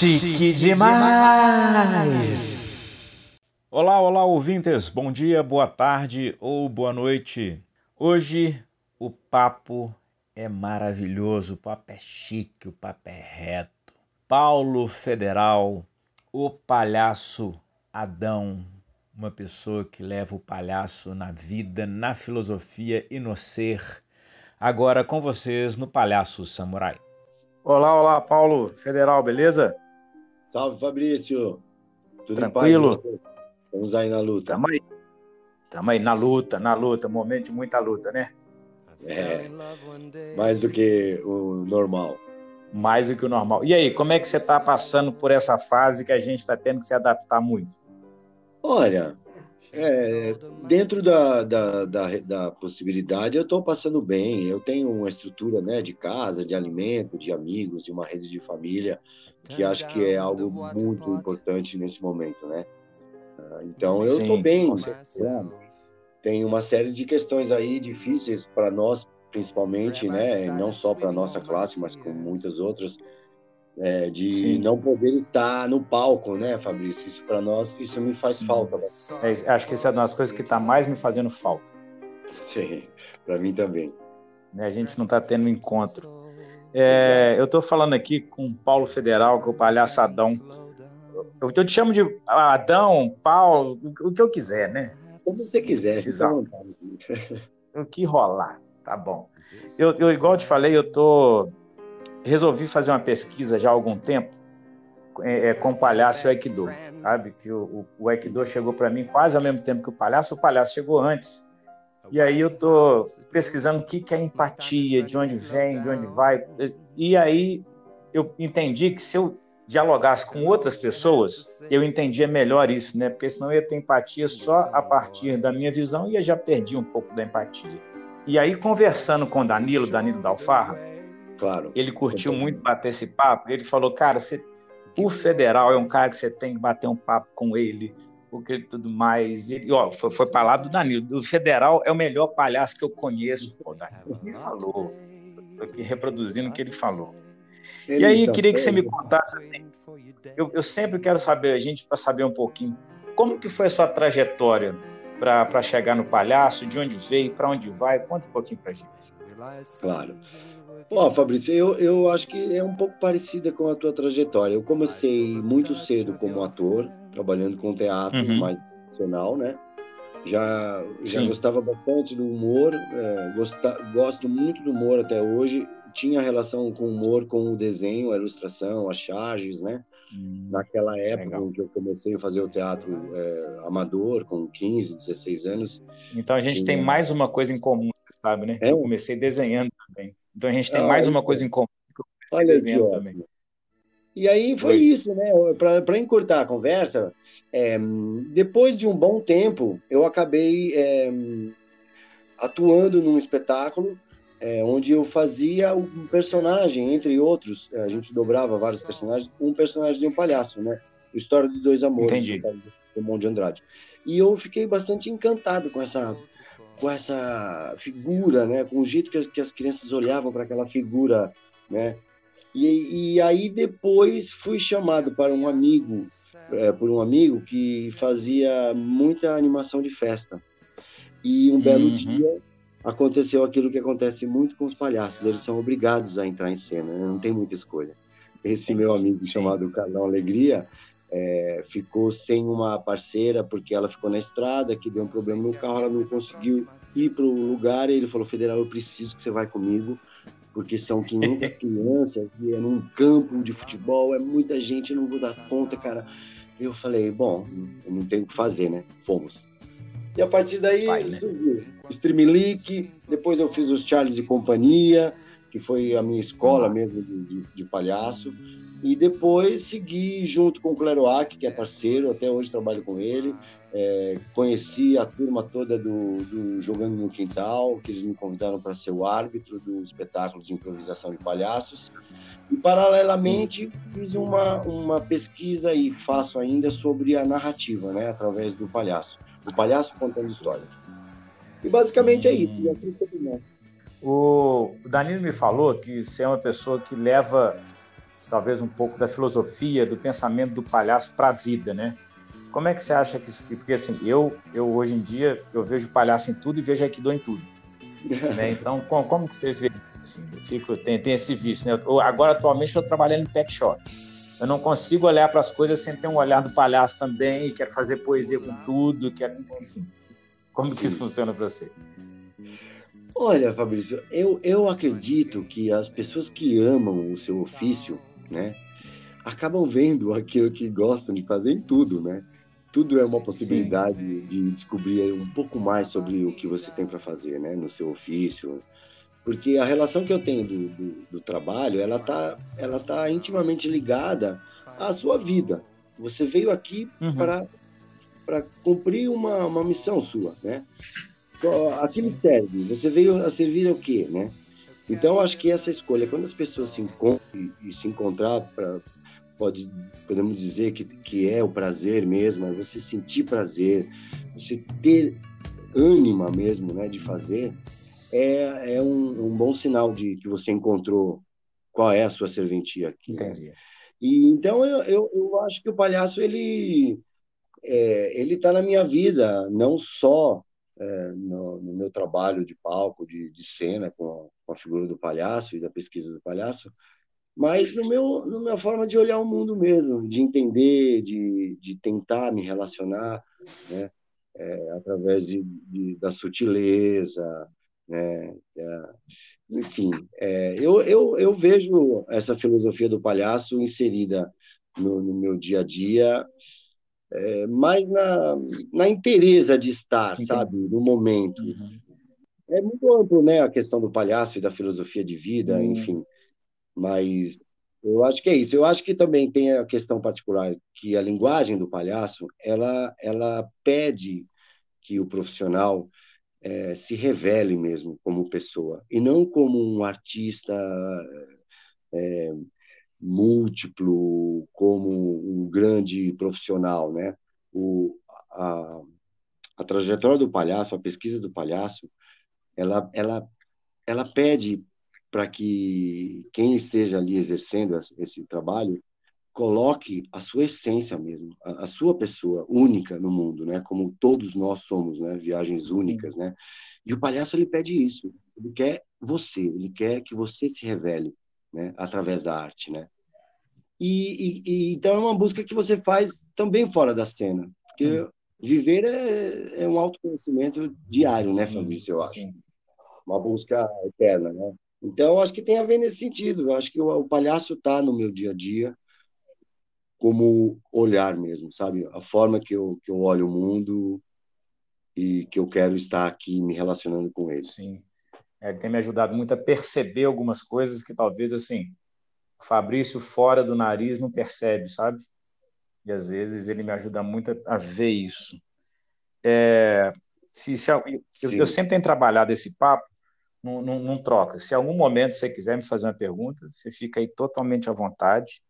Chique demais! Olá, olá, ouvintes. Bom dia, boa tarde ou boa noite. Hoje o papo é maravilhoso, o papo é chique, o papo é reto. Paulo Federal, o palhaço Adão, uma pessoa que leva o palhaço na vida, na filosofia e no ser. Agora com vocês no Palhaço Samurai. Olá, olá, Paulo Federal, beleza? Salve, Fabrício. Tudo Tranquilo? Vamos aí na luta. Tamo aí. Tamo aí na luta, na luta. Momento de muita luta, né? É. Mais do que o normal. Mais do que o normal. E aí, como é que você está passando por essa fase que a gente está tendo que se adaptar muito? Olha, é, dentro da, da, da, da, possibilidade, eu estou passando bem. Eu tenho uma estrutura né, de casa, de alimento, de amigos, de uma rede de família, que acho que é algo muito importante nesse momento, né? Ah, então, eu estou bem. Tem uma série de questões aí difíceis para nós, principalmente, né? Não só para nossa classe, mas com muitas outras é, de Sim. não poder estar no palco, né, Fabrício? Isso para nós, isso me faz Sim. falta. Né? É, acho que isso é uma das coisas que está mais me fazendo falta. Sim, para mim também. Né, a gente não está tendo encontro. É, eu estou falando aqui com o Paulo Federal, que é o palhaçadão. Eu, eu te chamo de Adão, Paulo, o que eu quiser, né? Como você quiser. Precisar. O que rolar, tá bom. Eu, eu, igual eu te falei, eu tô resolvi fazer uma pesquisa já há algum tempo é, é, com o palhaço e o Aikido, sabe? Que o, o, o Aikido chegou para mim quase ao mesmo tempo que o palhaço, o palhaço chegou antes. E aí eu tô pesquisando o que, que é empatia, de onde vem, de onde vai. E aí eu entendi que se eu dialogasse com outras pessoas, eu entendia melhor isso, né? Porque senão eu ia ter empatia só a partir da minha visão e eu já perdi um pouco da empatia. E aí, conversando com o Danilo, Danilo da Alfarra, Claro. Ele curtiu muito bater esse papo. Ele falou, cara, você, o federal é um cara que você tem que bater um papo com ele, porque tudo mais. Ele, ó, foi, foi palavra do Danilo. O federal é o melhor palhaço que eu conheço. Pô, Danilo me falou. Estou aqui reproduzindo o que ele falou. Ele e aí, queria que você me contasse. Assim, eu, eu sempre quero saber, a gente, para saber um pouquinho, como que foi a sua trajetória para chegar no palhaço, de onde veio, para onde vai? Conta um pouquinho para gente. Claro. Ó, oh, Fabrício, eu, eu acho que é um pouco parecida com a tua trajetória. Eu comecei muito cedo como ator, trabalhando com teatro uhum. mais profissional, né? Já, já gostava bastante do humor, é, gosta, gosto muito do humor até hoje. Tinha relação com o humor com o desenho, a ilustração, as charges, né? Hum, Naquela época legal. em que eu comecei a fazer o teatro é, amador, com 15, 16 anos. Então a gente tem mais uma coisa em comum, sabe, né? É. Eu comecei desenhando também. Então a gente tem ah, mais uma coisa em comum que eu Olha também. E aí foi Oi. isso, né? Para encurtar a conversa, é, depois de um bom tempo, eu acabei é, atuando num espetáculo é, onde eu fazia um personagem, entre outros, a gente dobrava vários personagens, um personagem de um palhaço, né? História de Dois Amores, Entendi. do Monte de Andrade. E eu fiquei bastante encantado com essa com essa figura, né, com o jeito que as, que as crianças olhavam para aquela figura, né? E, e, aí depois fui chamado para um amigo, é, por um amigo que fazia muita animação de festa. E um belo uhum. dia aconteceu aquilo que acontece muito com os palhaços, eles são obrigados a entrar em cena, né? não tem muita escolha. Esse meu amigo Sim. chamado Carlão Alegria, é, ficou sem uma parceira porque ela ficou na estrada, que deu um problema no carro, ela não conseguiu ir para o lugar e ele falou, Federal, eu preciso que você vá comigo, porque são 500 crianças e é num campo de futebol, é muita gente, não vou dar conta, cara. Eu falei, bom, eu não tenho o que fazer, né? Fomos. E a partir daí, Vai, né? Streamlink, depois eu fiz os Charles e Companhia, que foi a minha escola mesmo de, de, de palhaço. E depois segui junto com o Cleroac, que é parceiro, até hoje trabalho com ele. É, conheci a turma toda do, do, Jogando no Quintal, que eles me convidaram para ser o árbitro do espetáculo de improvisação de palhaços. E, paralelamente, Sim. fiz uma, uma pesquisa e faço ainda sobre a narrativa, né, através do palhaço. O palhaço contando histórias. E basicamente é isso. Hum. O Danilo me falou que você é uma pessoa que leva talvez um pouco da filosofia, do pensamento do palhaço para a vida, né? Como é que você acha que isso Porque assim, eu, eu hoje em dia, eu vejo palhaço em tudo e vejo Aikido em tudo. né? Então, como, como, que você vê? Assim, eu fico, tem, tem esse vício, né? Eu, agora, atualmente, estou trabalhando em pet shop. Eu não consigo olhar para as coisas sem ter um olhar do palhaço também, e quero fazer poesia com tudo, quero, enfim. Como que isso funciona para você? Olha, Fabrício, eu, eu acredito que as pessoas que amam o seu ofício, né, acabam vendo aquilo que gostam de fazer em tudo, né? Tudo é uma possibilidade Sim. de descobrir um pouco mais sobre o que você tem para fazer, né, no seu ofício. Porque a relação que eu tenho do, do, do trabalho, ela tá, ela tá intimamente ligada à sua vida. Você veio aqui uhum. para para cumprir uma, uma missão sua, né? aquilo serve. Você veio a servir o quê, né? Então, acho que essa escolha, quando as pessoas se encontram e, se encontrar, pra, pode, podemos dizer que, que é o prazer mesmo, é você sentir prazer, você ter ânima mesmo, né, de fazer, é, é um, um, bom sinal de que você encontrou qual é a sua serventia aqui. Né? Entendi. Né? E então eu, eu, eu, acho que o palhaço ele é, ele está na minha vida não só é, no, no, meu trabalho de palco, de, de cena com a, com a, figura do palhaço e da pesquisa do palhaço, mas no meu, na minha forma de olhar o mundo mesmo, de entender, de, de tentar me relacionar, né, é, através de, de, da sutileza, né, é, enfim, é, eu, eu, eu vejo essa filosofia do palhaço inserida no, no meu dia a dia é, mais na, na interesa de estar, Entendi. sabe, no momento. Uhum. É muito amplo, né, a questão do palhaço e da filosofia de vida, uhum. enfim. Mas eu acho que é isso. Eu acho que também tem a questão particular que a linguagem do palhaço, ela, ela pede que o profissional é, se revele mesmo como pessoa e não como um artista é, múltiplo, como um grande profissional, né? O, a, a trajetória do palhaço, a pesquisa do palhaço, ela, ela, ela pede para que quem esteja ali exercendo esse trabalho coloque a sua essência mesmo, a, a, sua pessoa única no mundo, né? Como todos nós somos, né? Viagens únicas, né? E o palhaço ele pede isso. Ele quer você, ele quer que você se revele né, através da arte, né? E, e, e, então é uma busca que você faz também fora da cena, porque hum. viver é, é, um autoconhecimento diário, né, Fabrício? Eu acho, uma busca eterna, né? Então acho que tem a ver nesse sentido. Eu acho que o, o palhaço está no meu dia a dia como olhar mesmo, sabe? A forma que eu que eu olho o mundo e que eu quero estar aqui me relacionando com ele. Sim. É, tem me ajudado muito a perceber algumas coisas que talvez assim o Fabrício fora do nariz não percebe, sabe? E às vezes ele me ajuda muito a, ver isso. É, se, se eu, eu, sempre tenho trabalhado esse papo, não, não, não, troca. Se em algum momento você quiser me fazer uma pergunta, você fica aí totalmente à vontade,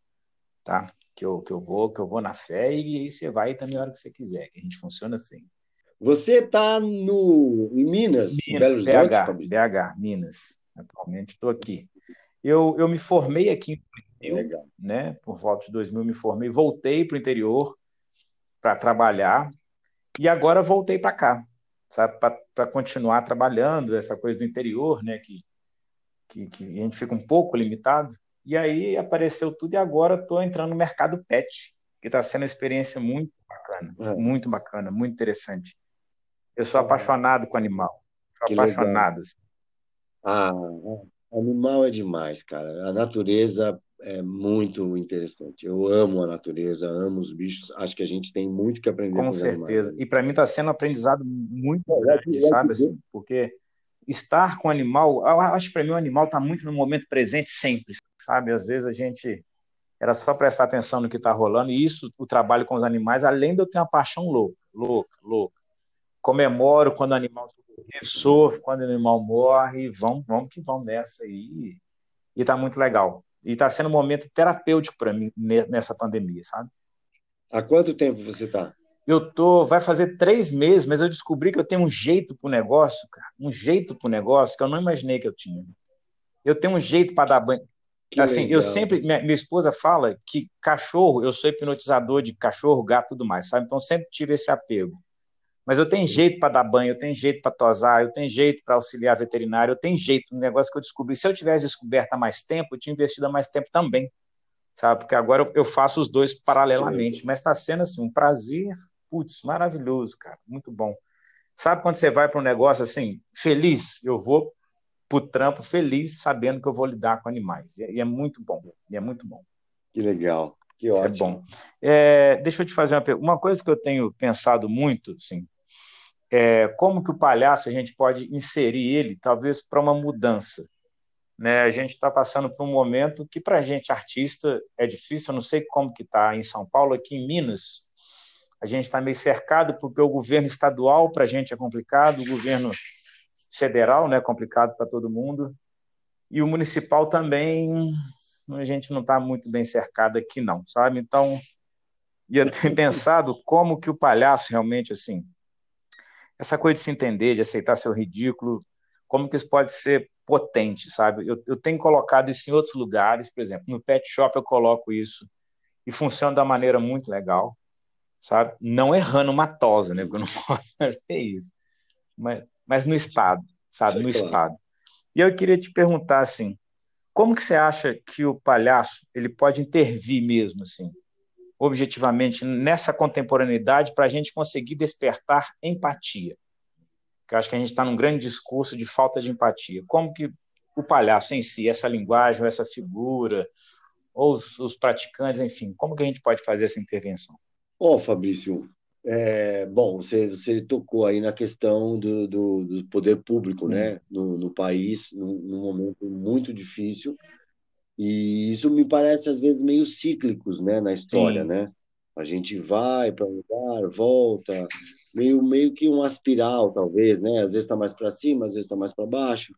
tá? Que eu, que eu vou, que eu vou na fé e aí você vai também a hora que você quiser, que a gente funciona assim. Você está no em Minas, Minas BH, BH, Minas. Atualmente estou aqui. Eu, eu me formei aqui em Brasil, né? Por volta de 2000 me formei, voltei para o interior para trabalhar e agora voltei para cá, sabe? Para continuar trabalhando essa coisa do interior, né? Que, que, que a gente fica um pouco limitado. E aí apareceu tudo e agora estou entrando no mercado pet, que está sendo uma experiência muito bacana, é. muito bacana, muito interessante. Eu sou apaixonado com animal, sou que apaixonado. Assim. Ah, é. Animal é demais, cara. A natureza é muito interessante. Eu amo a natureza, amo os bichos. Acho que a gente tem muito que aprender com, com certeza. Animais. E para mim está sendo um aprendizado muito é, grande, sabe? Assim, porque estar com o animal, acho que para mim o animal está muito no momento presente sempre, sabe? Às vezes a gente era só prestar atenção no que está rolando e isso, o trabalho com os animais, além de eu ter uma paixão louca, louca, louca. Comemoro quando o animal sofre quando o animal morre, vamos, vamos que vamos nessa aí. E tá muito legal. E tá sendo um momento terapêutico para mim nessa pandemia, sabe? Há quanto tempo você tá? Eu tô, vai fazer três meses, mas eu descobri que eu tenho um jeito pro negócio, cara, um jeito pro negócio que eu não imaginei que eu tinha. Eu tenho um jeito para dar banho. Que assim, legal. eu sempre, minha, minha, esposa fala que cachorro, eu sou hipnotizador de cachorro, gato, tudo mais, sabe? Então sempre tive esse apego. Mas eu tenho jeito para dar banho, eu tenho jeito para tosar, eu tenho jeito para auxiliar veterinário, eu tenho jeito, um negócio que eu descobri. Se eu tivesse descoberto há mais tempo, eu tinha investido há mais tempo também, sabe? Porque agora eu faço os dois paralelamente. Mas está sendo assim um prazer, putz, maravilhoso, cara, muito bom. Sabe quando você vai para um negócio assim, feliz? Eu vou para o trampo feliz, sabendo que eu vou lidar com animais. E é muito bom, e é muito bom. Que legal, que Isso ótimo. é bom. É, deixa eu te fazer uma pergunta. Uma coisa que eu tenho pensado muito, sim, é como que o palhaço a gente pode inserir ele, talvez, para uma mudança. Né? A gente está passando por um momento que, para a gente, artista, é difícil. Eu não sei como que está em São Paulo, aqui em Minas, a gente está meio cercado porque o governo estadual, para a gente, é complicado, o governo federal, né, complicado para todo mundo, e o municipal também, a gente não está muito bem cercado aqui não, sabe? Então, ia ter pensado como que o palhaço realmente, assim, essa coisa de se entender, de aceitar seu ridículo, como que isso pode ser potente, sabe? Eu, eu tenho colocado isso em outros lugares, por exemplo, no pet shop eu coloco isso e funciona da maneira muito legal, sabe? Não errando uma tosa, né? Porque eu não posso fazer isso. Mas, mas no Estado, sabe? No Estado. E eu queria te perguntar, assim, como que você acha que o palhaço ele pode intervir mesmo, assim, objetivamente, nessa contemporaneidade para a gente conseguir despertar empatia? Que eu acho que a gente está num grande discurso de falta de empatia. Como que o palhaço em si, essa linguagem, essa figura, ou os, os praticantes, enfim, como que a gente pode fazer essa intervenção? Ó, oh, Fabrício, é, bom, você, você tocou aí na questão do, do, do poder público, né, no, no país, num, num, momento muito difícil, e isso me parece às vezes meio cíclicos, né, na história, Sim. né? A gente vai para um lugar, volta, meio meio que uma espiral, talvez, né? Às vezes está mais para cima, às vezes está mais para baixo.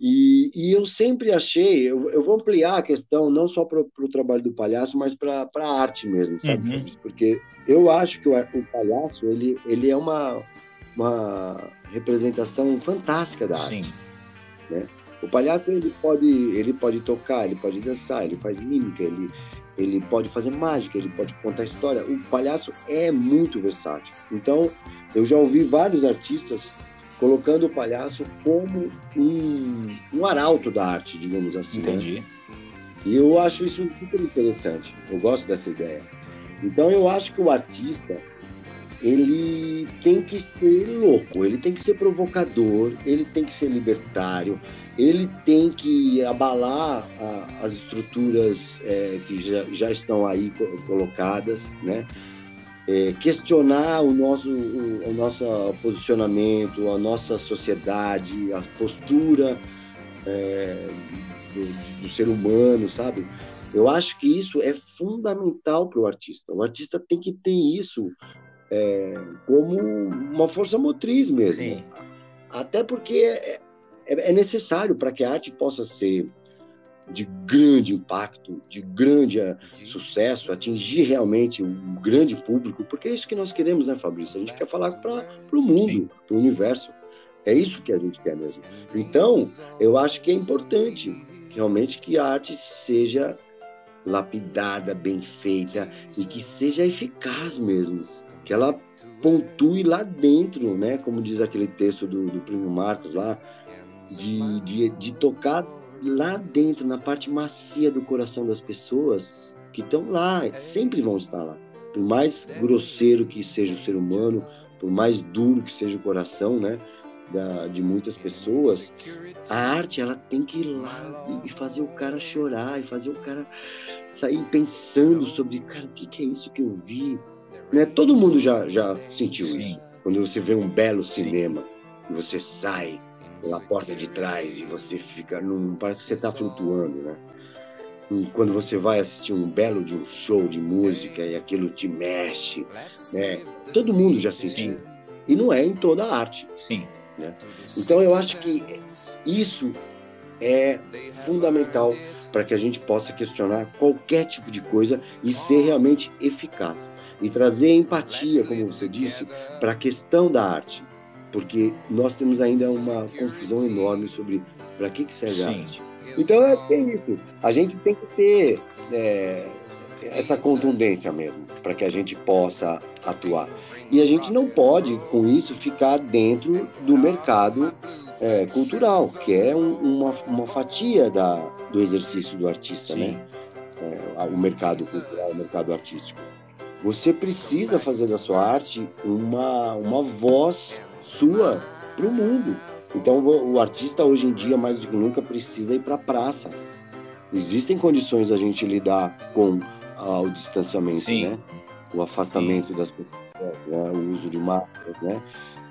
E, e, eu sempre achei, eu, eu, vou ampliar a questão não só para o trabalho do palhaço, mas para a arte mesmo, sabe? Uhum. Porque eu acho que o, o, palhaço ele, ele é uma, uma representação fantástica da arte. Sim. Né? O palhaço ele pode, ele pode tocar, ele pode dançar, ele faz mímica, ele, ele pode fazer mágica, ele pode contar história. O palhaço é muito versátil. Então, eu já ouvi vários artistas colocando o palhaço como um, um arauto da arte, digamos assim. Né? Entendi. Né? E eu acho isso super interessante. Eu gosto dessa ideia. Então eu acho que o artista ele tem que ser louco, ele tem que ser provocador, ele tem que ser libertário, ele tem que abalar a, as estruturas é, que já, já estão aí colocadas, né? é, questionar o nosso, o, o, nosso posicionamento, a nossa sociedade, a postura é, do, do, ser humano, sabe? Eu acho que isso é fundamental para o artista. O artista tem que ter isso é, como uma força motriz mesmo. Sim. Até porque é, é, é necessário para que a arte possa ser de grande impacto, de grande eh, sucesso, atingir realmente um grande público, porque é isso que nós queremos, né, Fabrício? A gente quer falar para o mundo, para o universo. É isso que a gente quer mesmo. Então, eu acho que é importante realmente que a arte seja lapidada, bem feita e que seja eficaz mesmo, que ela pontue lá dentro, né? Como diz aquele texto do, do Primo Marcos lá, de, de, de tocar lá dentro, na parte macia do coração das pessoas que estão lá, sempre vão estar lá. Por mais grosseiro que seja o ser humano, por mais duro que seja o coração, né, da, de muitas pessoas, a arte ela tem que ir lá e fazer o cara chorar e fazer o cara sair pensando sobre, cara, o que, que é isso que eu vi? Né? Todo mundo já, já sentiu Sim. isso. Quando você vê um belo cinema Sim. e você sai pela porta de trás e você fica num. Parece que você está flutuando, né? E quando você vai assistir um belo de um show de música e aquilo te mexe, né? Todo mundo já sentiu. Sim. E não é em toda a arte. Sim. Né? Então eu acho que isso é fundamental para que a gente possa questionar qualquer tipo de coisa e ser realmente eficaz. E trazer empatia, como você disse, para a questão da arte porque nós temos ainda uma confusão enorme sobre para que, que serve Sim. a arte. Então é, é isso. A gente tem que ter é, essa contundência mesmo, para que a gente possa atuar. E a gente não pode, com isso, ficar dentro do mercado é, cultural, que é um, uma, uma fatia da, do exercício do artista, Sim. né? É, o mercado cultural, o mercado artístico. Você precisa fazer da sua arte uma, uma voz sua para o mundo. Então, o, o artista hoje em dia, mais do que nunca, precisa ir para a praça. Existem condições da gente lidar com ah, o distanciamento, Sim. né? O afastamento Sim. das pessoas, né? o uso de máscaras, né?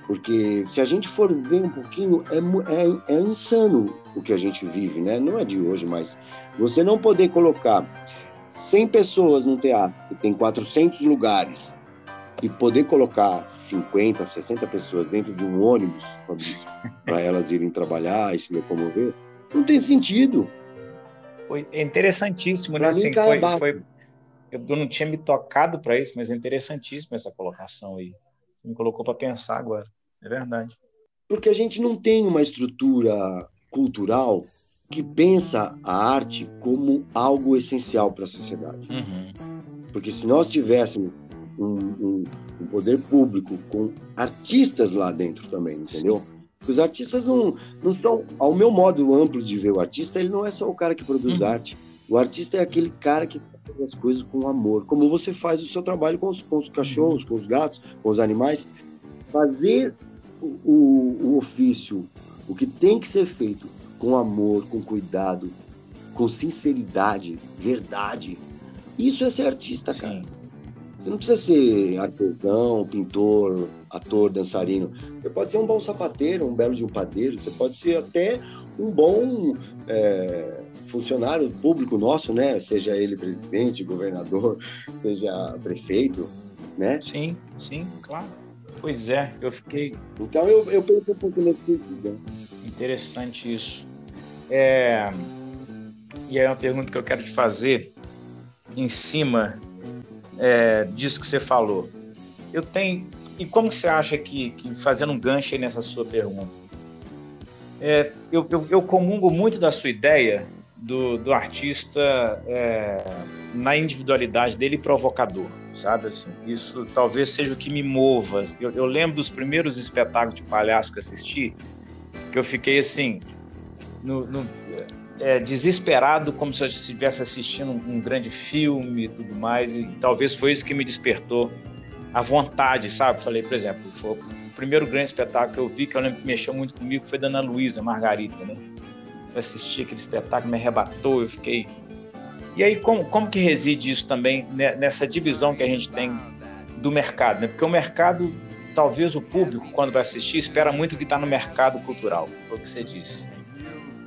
Porque se a gente for ver um pouquinho, é, é, é insano o que a gente vive, né? Não é de hoje, mas você não poder colocar 100 pessoas num teatro que tem 400 lugares e poder colocar 50, 60 pessoas dentro de um ônibus para elas irem trabalhar e se locomover, não tem sentido. Foi interessantíssimo, né? Assim, foi, foi, eu não tinha me tocado para isso, mas é interessantíssimo essa colocação aí. Você me colocou para pensar agora. É verdade. Porque a gente não tem uma estrutura cultural que pensa a arte como algo essencial para a sociedade. Uhum. Porque se nós tivéssemos um, um, um, poder público com artistas lá dentro também, entendeu? Os artistas não, não são, ao meu modo amplo de ver o artista, ele não é só o cara que produz uhum. arte. O artista é aquele cara que faz as coisas com amor, como você faz o seu trabalho com os, com os cachorros, com os gatos, com os animais. Fazer o, o, o ofício, o que tem que ser feito com amor, com cuidado, com sinceridade, verdade. Isso é ser artista, cara. Você não precisa ser artesão, pintor, ator, dançarino. Você pode ser um bom sapateiro, um belo de um padeiro. Você pode ser até um bom é, funcionário público nosso, né? Seja ele presidente, governador, seja prefeito, né? Sim, sim, claro. Pois é, eu fiquei. Então eu, eu penso um pouco nesse sentido. Né? Interessante isso. É... E aí é uma pergunta que eu quero te fazer em cima é, disso que você falou. Eu tenho. E como você acha que, que fazendo um gancho aí nessa sua pergunta, é, eu, eu, eu, comungo muito da sua ideia do, do artista é, na individualidade dele provocador, sabe? Assim, isso talvez seja o que me mova. Eu, eu lembro dos primeiros espetáculos de palhaço que assisti, que eu fiquei assim, no, no, é, desesperado, como se eu estivesse assistindo um, um, grande filme e tudo mais, e talvez foi isso que me despertou a vontade, sabe? Falei, por exemplo, foi o primeiro grande espetáculo que eu vi, que eu lembro que mexeu muito comigo, foi da Ana Luísa Margarita, né? Eu assisti aquele espetáculo, me arrebatou, eu fiquei... E aí, como, como que reside isso também nessa divisão que a gente tem do mercado, né? Porque o mercado, talvez o público, quando vai assistir, espera muito que está no mercado cultural, foi o que você disse.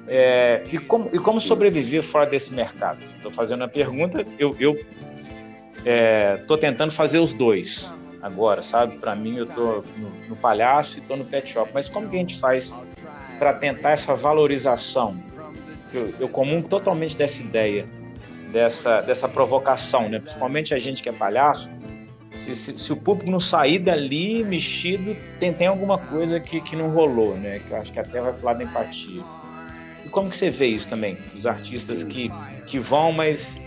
É, e, como, e como sobreviver fora desse mercado? Estou fazendo a pergunta, eu estou é, tentando fazer os dois agora, sabe? Para mim, eu estou no, no, palhaço e estou no pet shop. Mas como que a gente faz para tentar essa valorização? Eu, eu comungo totalmente dessa ideia, dessa, dessa provocação, né? principalmente a gente que é palhaço. Se, se, se, o público não sair dali mexido, tem, tem alguma coisa que, que não rolou, né? Que eu acho que até vai falar da empatia. E como que você vê isso também? Os artistas que, que vão, mas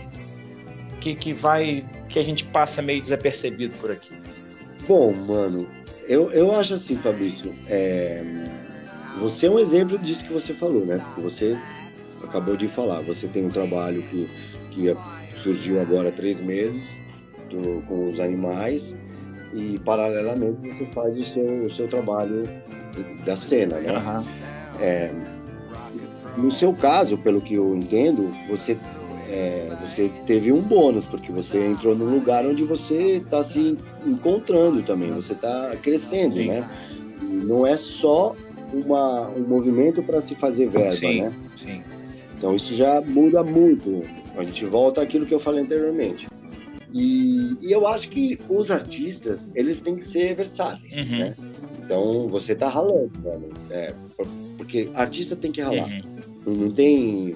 que, que vai. que a gente passa meio desapercebido por aqui. Bom, mano, eu, eu acho assim, Fabrício, é, você é um exemplo disso que você falou, né? Você acabou de falar, você tem um trabalho que, que surgiu agora há três meses do, com os animais e paralelamente você faz o seu, o seu trabalho da cena, né? Uhum. É, no seu caso, pelo que eu entendo, você, é, você teve um bônus, porque você entrou num lugar onde você está se encontrando também, você está crescendo, Sim. né? E não é só uma, um movimento para se fazer verba, Sim. né? Sim. Então isso já muda muito. A gente volta àquilo que eu falei anteriormente. E, e, eu acho que os artistas, eles têm que ser versáteis, uhum. né? Então, você tá ralando, mano. É, porque artista tem que ralar. Uhum. Não tem.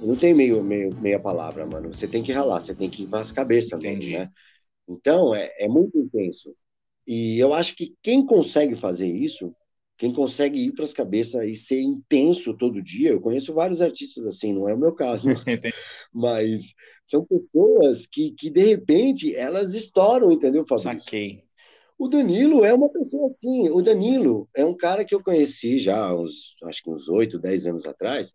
Não tem meio, meio, meia palavra, mano. Você tem que ralar, você tem que ir para as cabeças, Entendi. Mesmo, né? Então, é, é muito intenso. E eu acho que quem consegue fazer isso Quem consegue ir para as cabeças e ser intenso todo dia, eu conheço vários artistas assim, não é o meu caso, mas são pessoas que, que de repente elas estouram, entendeu, Fabrício? Saquei. O Danilo é uma pessoa assim. O Danilo é um cara que eu conheci já uns, acho que uns 8, 10 anos atrás.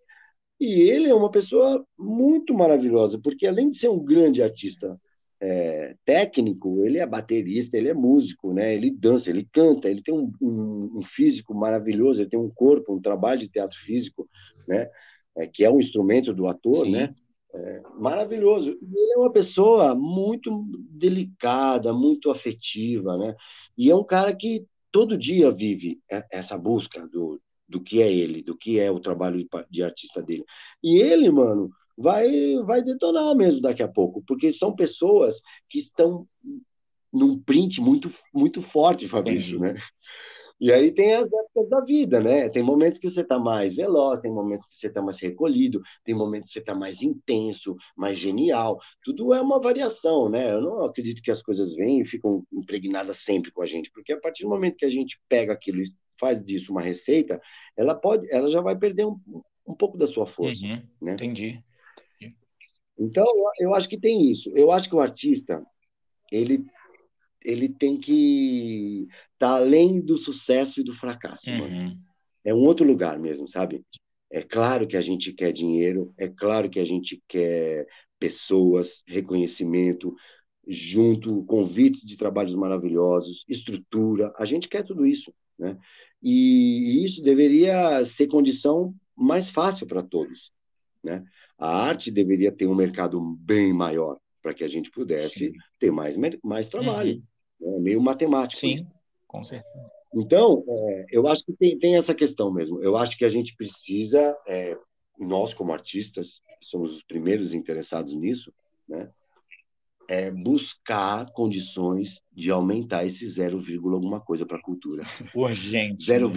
E ele é uma pessoa muito maravilhosa, porque além de ser um grande artista é, técnico, ele é baterista, ele é músico, né? Ele dança, ele canta, ele tem um, um, um físico maravilhoso, ele tem um corpo, um trabalho de teatro físico, né? É, que é um instrumento do ator, Sim. né? É, maravilhoso. Ele é uma pessoa muito delicada, muito afetiva, né? E é um cara que todo dia vive essa busca do, do que é ele, do que é o trabalho de artista dele. E ele, mano, vai, vai detonar mesmo daqui a pouco, porque são pessoas que estão num print muito, muito forte, Fabrício, né? E aí tem as épocas da vida, né? Tem momentos que você está mais veloz, tem momentos que você está mais recolhido, tem momentos que você está mais intenso, mais genial. Tudo é uma variação, né? Eu não acredito que as coisas vêm e ficam impregnadas sempre com a gente, porque a partir do momento que a gente pega aquilo e faz disso uma receita, ela pode, ela já vai perder um, um pouco da sua força, uhum, né? Entendi. Então, eu acho que tem isso. Eu acho que o artista, ele, ele tem que tá além do sucesso e do fracasso. Uhum. É um outro lugar mesmo, sabe? É claro que a gente quer dinheiro, é claro que a gente quer pessoas, reconhecimento, junto, convites de trabalhos maravilhosos, estrutura, a gente quer tudo isso, né? E isso deveria ser condição mais fácil para todos, né? A arte deveria ter um mercado bem maior para que a gente pudesse Sim. ter mais, mais trabalho. Uhum. Né? Meio matemático. Sim, com certeza. Então, é, eu acho que tem, tem, essa questão mesmo. Eu acho que a gente precisa, é, nós como artistas, somos os primeiros interessados nisso, né? É buscar condições de aumentar esse 0, alguma coisa para a cultura. Urgente. 0,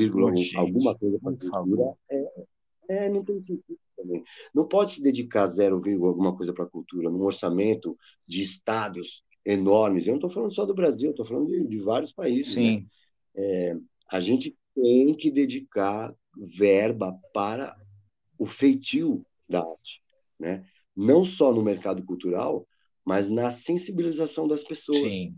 alguma coisa para a cultura é, é, não tem sentido também. Não pode se dedicar zero alguma coisa para a cultura, num orçamento de estados enormes. Eu não estou falando só do Brasil, estou falando de, de, vários países. Sim. Né? É, a gente tem que dedicar verba para o feitio da arte, né? Não só no mercado cultural, mas na sensibilização das pessoas. Sim.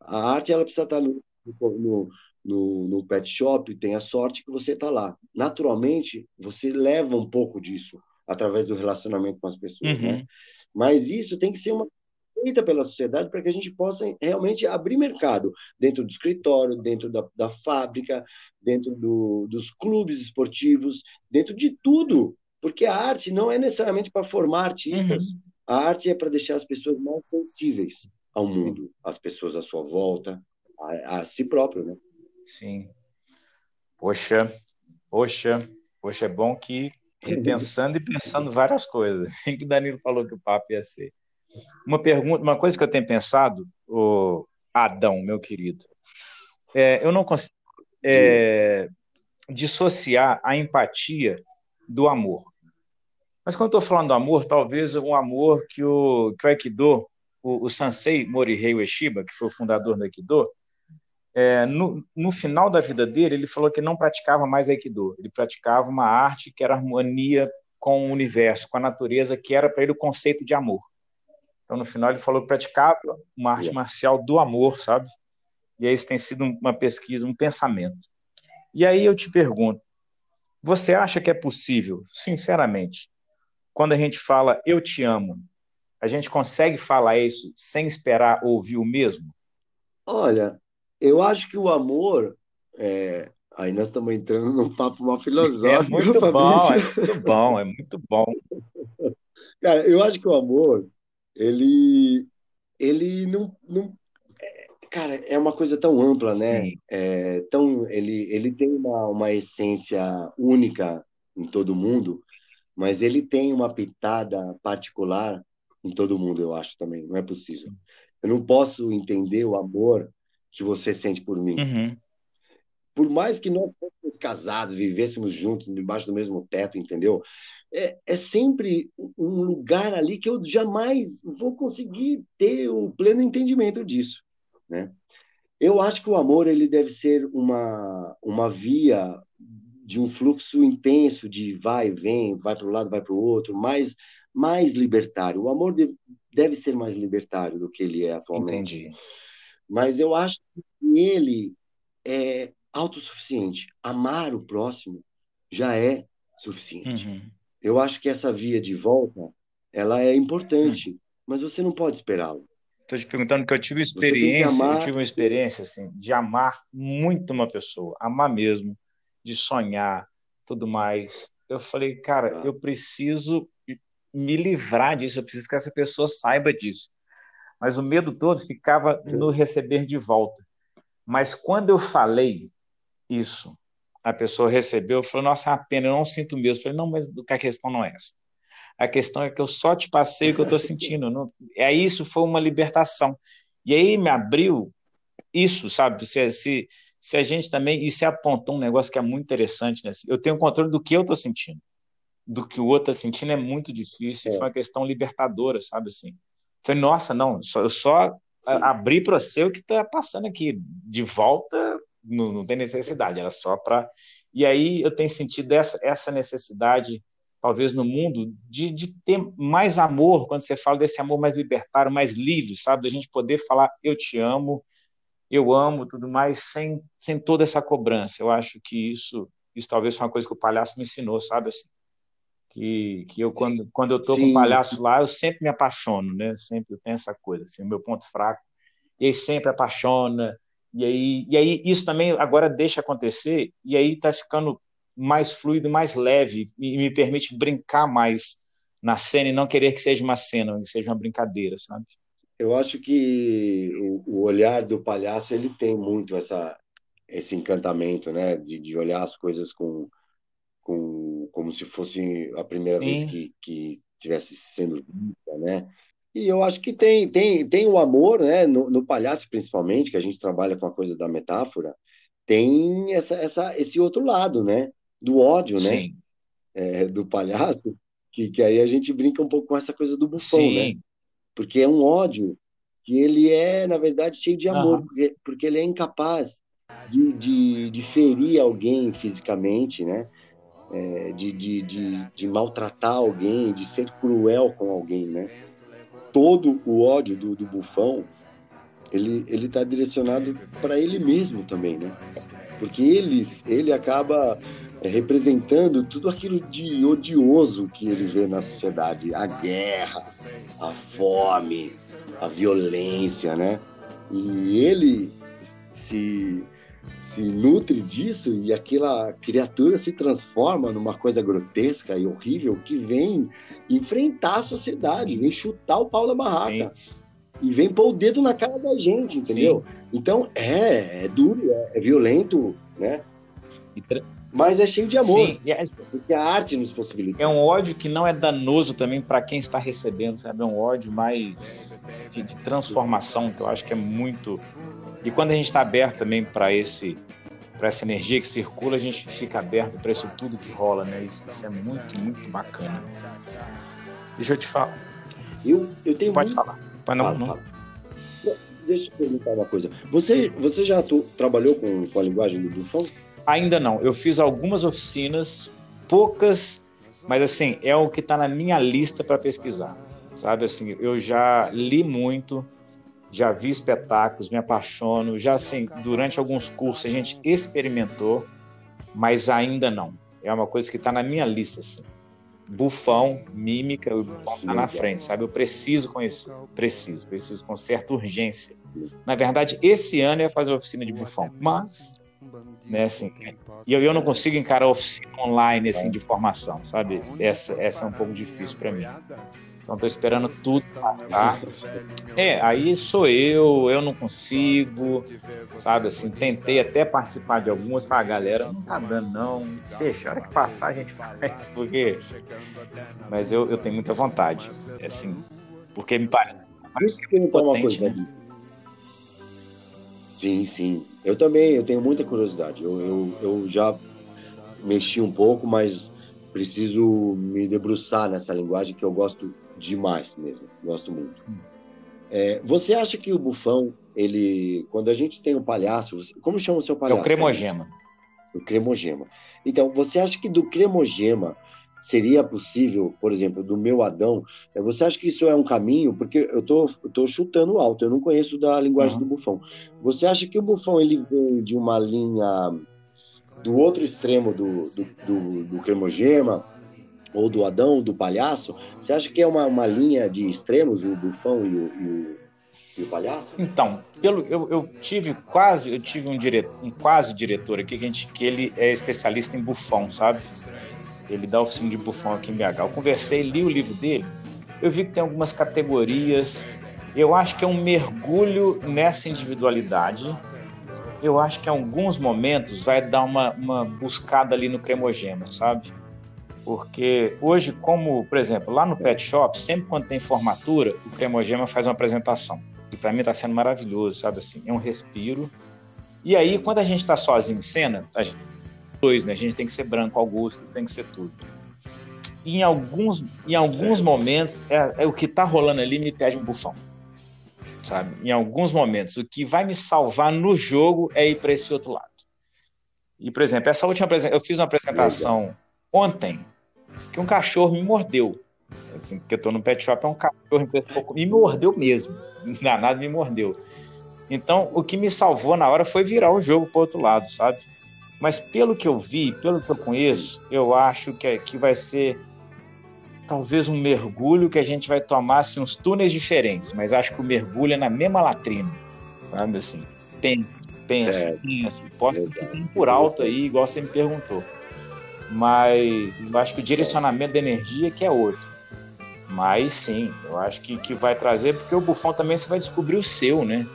A arte ela precisa estar no, no, no, no pet shop, tem a sorte que você está lá. Naturalmente, você leva um pouco disso através do relacionamento com as pessoas, né? uhum. né? Mas isso tem que ser uma feita pela sociedade para que a gente possa realmente abrir mercado dentro do escritório, dentro da, da fábrica, dentro do, dos clubes esportivos, dentro de tudo, porque a arte não é necessariamente para formar artistas. Uhum. A arte é para deixar as pessoas mais sensíveis ao mundo, às pessoas à sua volta, a, a si próprio, né? Sim. Poxa, poxa, poxa, é bom que pensando e pensando várias coisas. que o Danilo falou que o papo ia ser. Uma pergunta, uma coisa que eu tenho pensado, o Adão, meu querido, é, eu não consigo é, dissociar a empatia do amor. Mas quando estou falando do amor, talvez um amor que o, que o Aikido, o, o Sansei Morihei Ueshiba, que foi o fundador do Aikido, é, no, no, final da vida dele, ele falou que não praticava mais Aikido. Ele praticava uma arte que era harmonia com o universo, com a natureza, que era para ele o conceito de amor. Então, no final, ele falou que praticava uma arte marcial do amor, sabe? E aí isso tem sido uma pesquisa, um pensamento. E aí eu te pergunto, você acha que é possível, sinceramente, quando a gente fala eu te amo, a gente consegue falar isso sem esperar ouvir o mesmo? Olha, eu acho que o amor. É... Aí nós estamos entrando num papo mal filosófico. É muito bom, é muito bom, é muito bom. Cara, eu acho que o amor, ele, ele não, não cara, é uma coisa tão ampla, né? É, tão, ele, ele tem uma, uma essência única em todo mundo, mas ele tem uma pitada particular em todo mundo, eu acho também. Não é possível. Eu não posso entender o amor que você sente por mim. Uhum. Por mais que nós fôssemos casados, vivêssemos juntos, debaixo do mesmo teto, entendeu? É, é sempre um lugar ali que eu jamais vou conseguir ter o pleno entendimento disso, né? Eu acho que o amor ele deve ser uma, uma via de um fluxo intenso de vai e vem, vai para um lado, vai para o outro, mais, mais libertário. O amor deve, deve ser mais libertário do que ele é atualmente. Entendi. Mas eu acho que ele é autossuficiente. Amar o próximo já é suficiente. Uhum. Eu acho que essa via de volta, ela é importante, Hum. mas você não pode esperá-la. Tô te perguntando que eu tive experiência, eu amar. tive uma experiência assim de amar muito uma pessoa, amar mesmo, de sonhar, tudo mais. Eu falei, cara, Ah. eu preciso me livrar disso, eu preciso que essa pessoa saiba disso. Mas o medo todo ficava no receber de volta. Mas quando eu falei isso, a pessoa recebeu, falou, nossa, é uma pena, eu não sinto mesmo. Eu falei, não, mas a questão não é essa. A questão é que eu só te passei o que eu estou sentindo. Não... É isso foi uma libertação. E aí me abriu isso, sabe? Se, se, se a gente também. E se apontou um negócio que é muito interessante, né? Eu tenho controle do que eu estou sentindo. Do que o outro está sentindo é muito difícil. É. Foi uma questão libertadora, sabe assim? Falei, nossa, não, eu só abri para você o que está passando aqui. De volta, não, não tem necessidade, era só para. E aí eu tenho sentido essa, essa necessidade talvez no mundo, de, de ter mais amor, quando você fala desse amor mais libertário, mais livre, sabe? Da gente poder falar eu te amo, eu amo, tudo mais, sem, sem toda essa cobrança. Eu acho que isso, isso talvez foi uma coisa que o palhaço me ensinou, sabe? Assim, que, que eu, quando, quando eu tô com o palhaço lá, eu sempre me apaixono, né? Sempre eu tenho essa coisa, assim, o meu ponto fraco. E aí sempre apaixona, e aí, e aí isso também agora deixa acontecer, e aí tá ficando mais fluido, mais leve, e me permite brincar mais na cena e não querer que seja uma cena, que seja uma brincadeira, sabe? Eu acho que o, o olhar do palhaço ele tem muito essa esse encantamento, né, de, de olhar as coisas com, com como se fosse a primeira Sim. vez que que tivesse sendo vista, né? E eu acho que tem tem tem o amor, né, no, no palhaço principalmente, que a gente trabalha com a coisa da metáfora, tem essa, essa esse outro lado, né, do ódio, né, Sim, é, do palhaço, que, que aí a gente brinca um pouco com essa coisa do bufão, né? porque é um ódio que ele é, na verdade, cheio de amor, Aham. porque, porque ele é incapaz de, de, de ferir alguém fisicamente, né? É, de, de, de, de maltratar alguém, de ser cruel com alguém, né? Todo o ódio do, do bufão, ele ele está direcionado para ele mesmo também, né? Porque ele, ele acaba é, representando tudo aquilo de odioso que ele vê na sociedade, a guerra, a fome, a violência, né? E ele se, se nutre disso e aquela criatura se transforma numa coisa grotesca e horrível que vem enfrentar a sociedade, vem chutar o pau da barraca e vem pôr o dedo na cara da gente, entendeu? Então é, é duro, é, é violento, né? Tra- Mas é cheio de amor, Sim, é- porque a arte nos possibilita. é um ódio que não é danoso também para quem está recebendo, sabe? É um ódio mais de, de transformação, que eu acho que é muito. E quando a gente está aberto também para esse para essa energia que circula, a gente fica aberto para isso tudo que rola, né? Isso, isso é muito, muito bacana. Deixa eu te falar. Eu, eu tenho Pode muito- falar. Mas não, Fala, não- fala. Deixa eu perguntar uma coisa. Você, você já atu- trabalhou com, com a linguagem do Dufão? Ainda não. Eu fiz algumas oficinas, poucas, mas assim, é o que está na minha lista para pesquisar. Sabe assim, eu já li muito, já vi espetáculos, me apaixono, já assim, durante alguns cursos a gente experimentou, mas ainda não. É uma coisa que está na minha lista, assim. Bufão, mímica, o bufão está na frente, sabe? Eu preciso conhecer, preciso, preciso com certa urgência. Na verdade, esse ano eu ia fazer oficina de bufão, mas né, assim, e eu, eu não consigo encarar oficina online assim de formação, sabe? Essa, essa é um pouco difícil para mim. Então estou esperando tudo passar. É, aí sou eu, eu não consigo, sabe? Assim, tentei até participar de algumas, para a galera não tá dando não, deixa, a hora que passar a gente faz, porque. Mas eu, eu tenho muita vontade, assim, porque me parece. Potente, né? Sim, sim. Eu também, eu tenho muita curiosidade. Eu, eu, eu já mexi um pouco, mas preciso me debruçar nessa linguagem que eu gosto demais mesmo. Gosto muito. É, você acha que o bufão, ele, quando a gente tem um palhaço, como chama o seu palhaço? É o cremogema. O cremogema. Então, você acha que do cremogema seria possível, por exemplo, do meu Adão, é, você acha que isso é um caminho? Porque eu tô, eu tô chutando alto, eu não conheço da linguagem do bufão. Você acha que o bufão ele vem de uma linha do outro extremo do, do, do, do cremogema, ou do Adão, do palhaço? Você acha que é uma, uma linha de extremos, o bufão e o, e o, e o palhaço? Então, pelo, eu, eu, tive quase, eu tive um, diretor, um quase diretor aqui que, gente, que ele é especialista em bufão, sabe? Ele dá oficina de bufão aqui em BH. Eu conversei, li o livro dele, eu vi que tem algumas categorias. Eu acho que é um mergulho nessa individualidade. Eu acho que em alguns momentos vai dar uma, uma buscada ali no cremogema, sabe? Porque hoje, como, por exemplo, lá no Pet Shop, sempre quando tem formatura, o Cremogema faz uma apresentação. E para mim está sendo maravilhoso, sabe assim? É um respiro. E aí, quando a gente está sozinho em cena, a gente, dois, né? A gente tem que ser branco, Augusto, tem que ser tudo. E em alguns, em alguns momentos, é, é o que está rolando ali me pede um bufão. Sabe? Em alguns momentos, o que vai me salvar no jogo é ir para esse outro lado. E, por exemplo, essa última eu fiz uma apresentação ontem que um cachorro me mordeu. Assim, porque eu tô no pet shop, é um cachorro me mordeu mesmo. Danado me mordeu. Então, o que me salvou na hora foi virar o jogo para outro lado, sabe? Mas pelo que eu vi, pelo que eu conheço, eu acho que, é, que vai ser talvez um mergulho que a gente vai tomar assim, uns túneis diferentes, mas acho que o mergulho é na mesma latrina, sabe assim? Pensa, pensa. Posso por alto aí, igual você me perguntou mas eu acho que o direcionamento da energia que é outro. Mas sim, eu acho que, que vai trazer, porque o Buffon também você vai descobrir o seu, né?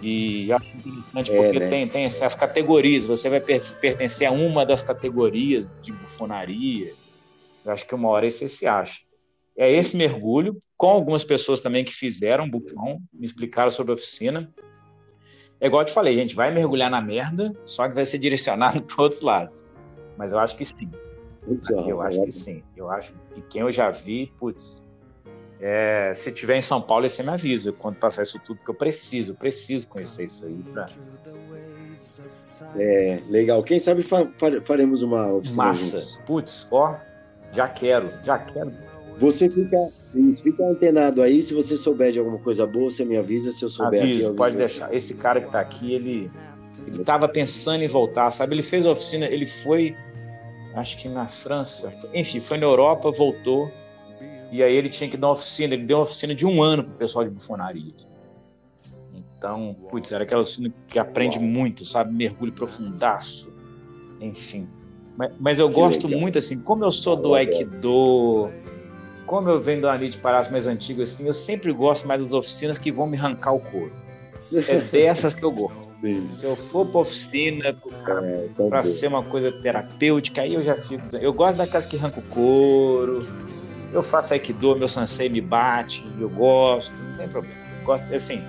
E acho interessante é, porque né? tem, tem as categorias, você vai pertencer a uma das categorias de bufonaria. Eu acho que uma hora você se acha. É esse mergulho, com algumas pessoas também que fizeram Buffon, me explicaram sobre a oficina. É igual eu te falei, a gente vai mergulhar na merda, só que vai ser direcionado para outros lados. Mas eu acho que sim. eu acho que sim. Eu acho que quem eu já vi, putz, é, se tiver em São Paulo, você me avisa quando passar isso tudo, que eu preciso, preciso conhecer isso aí. Pra... É, legal. Quem sabe fa faremos uma oficina. Massa. Putz, ó, já quero, já quero. Você fica, fica antenado aí, se você souber de alguma coisa boa, você me avisa, se eu souber. Aviso, pode deixar. Esse cara que tá aqui, ele, ele tava pensando em voltar, sabe? Ele fez a oficina, ele foi acho que na França, enfim, foi na Europa, voltou, e aí ele tinha que dar uma oficina, ele deu uma oficina de um ano pro pessoal de bufonaria. Então, putz, era aquela oficina que aprende muito, sabe? Mergulho profundaço, enfim. Mas, mas eu gosto muito, assim, como eu sou do Aikido, como eu venho do Anite de Palácio mais antigo, assim, eu sempre gosto mais das oficinas que vão me arrancar o couro. É dessas que eu gosto. Sim. Se eu for para oficina para é, tá ser uma coisa terapêutica, aí eu já fico. Eu gosto daquelas que arrancam o couro. Eu faço Aikido, meu sensei me bate, eu gosto, não tem problema. Eu gosto, assim,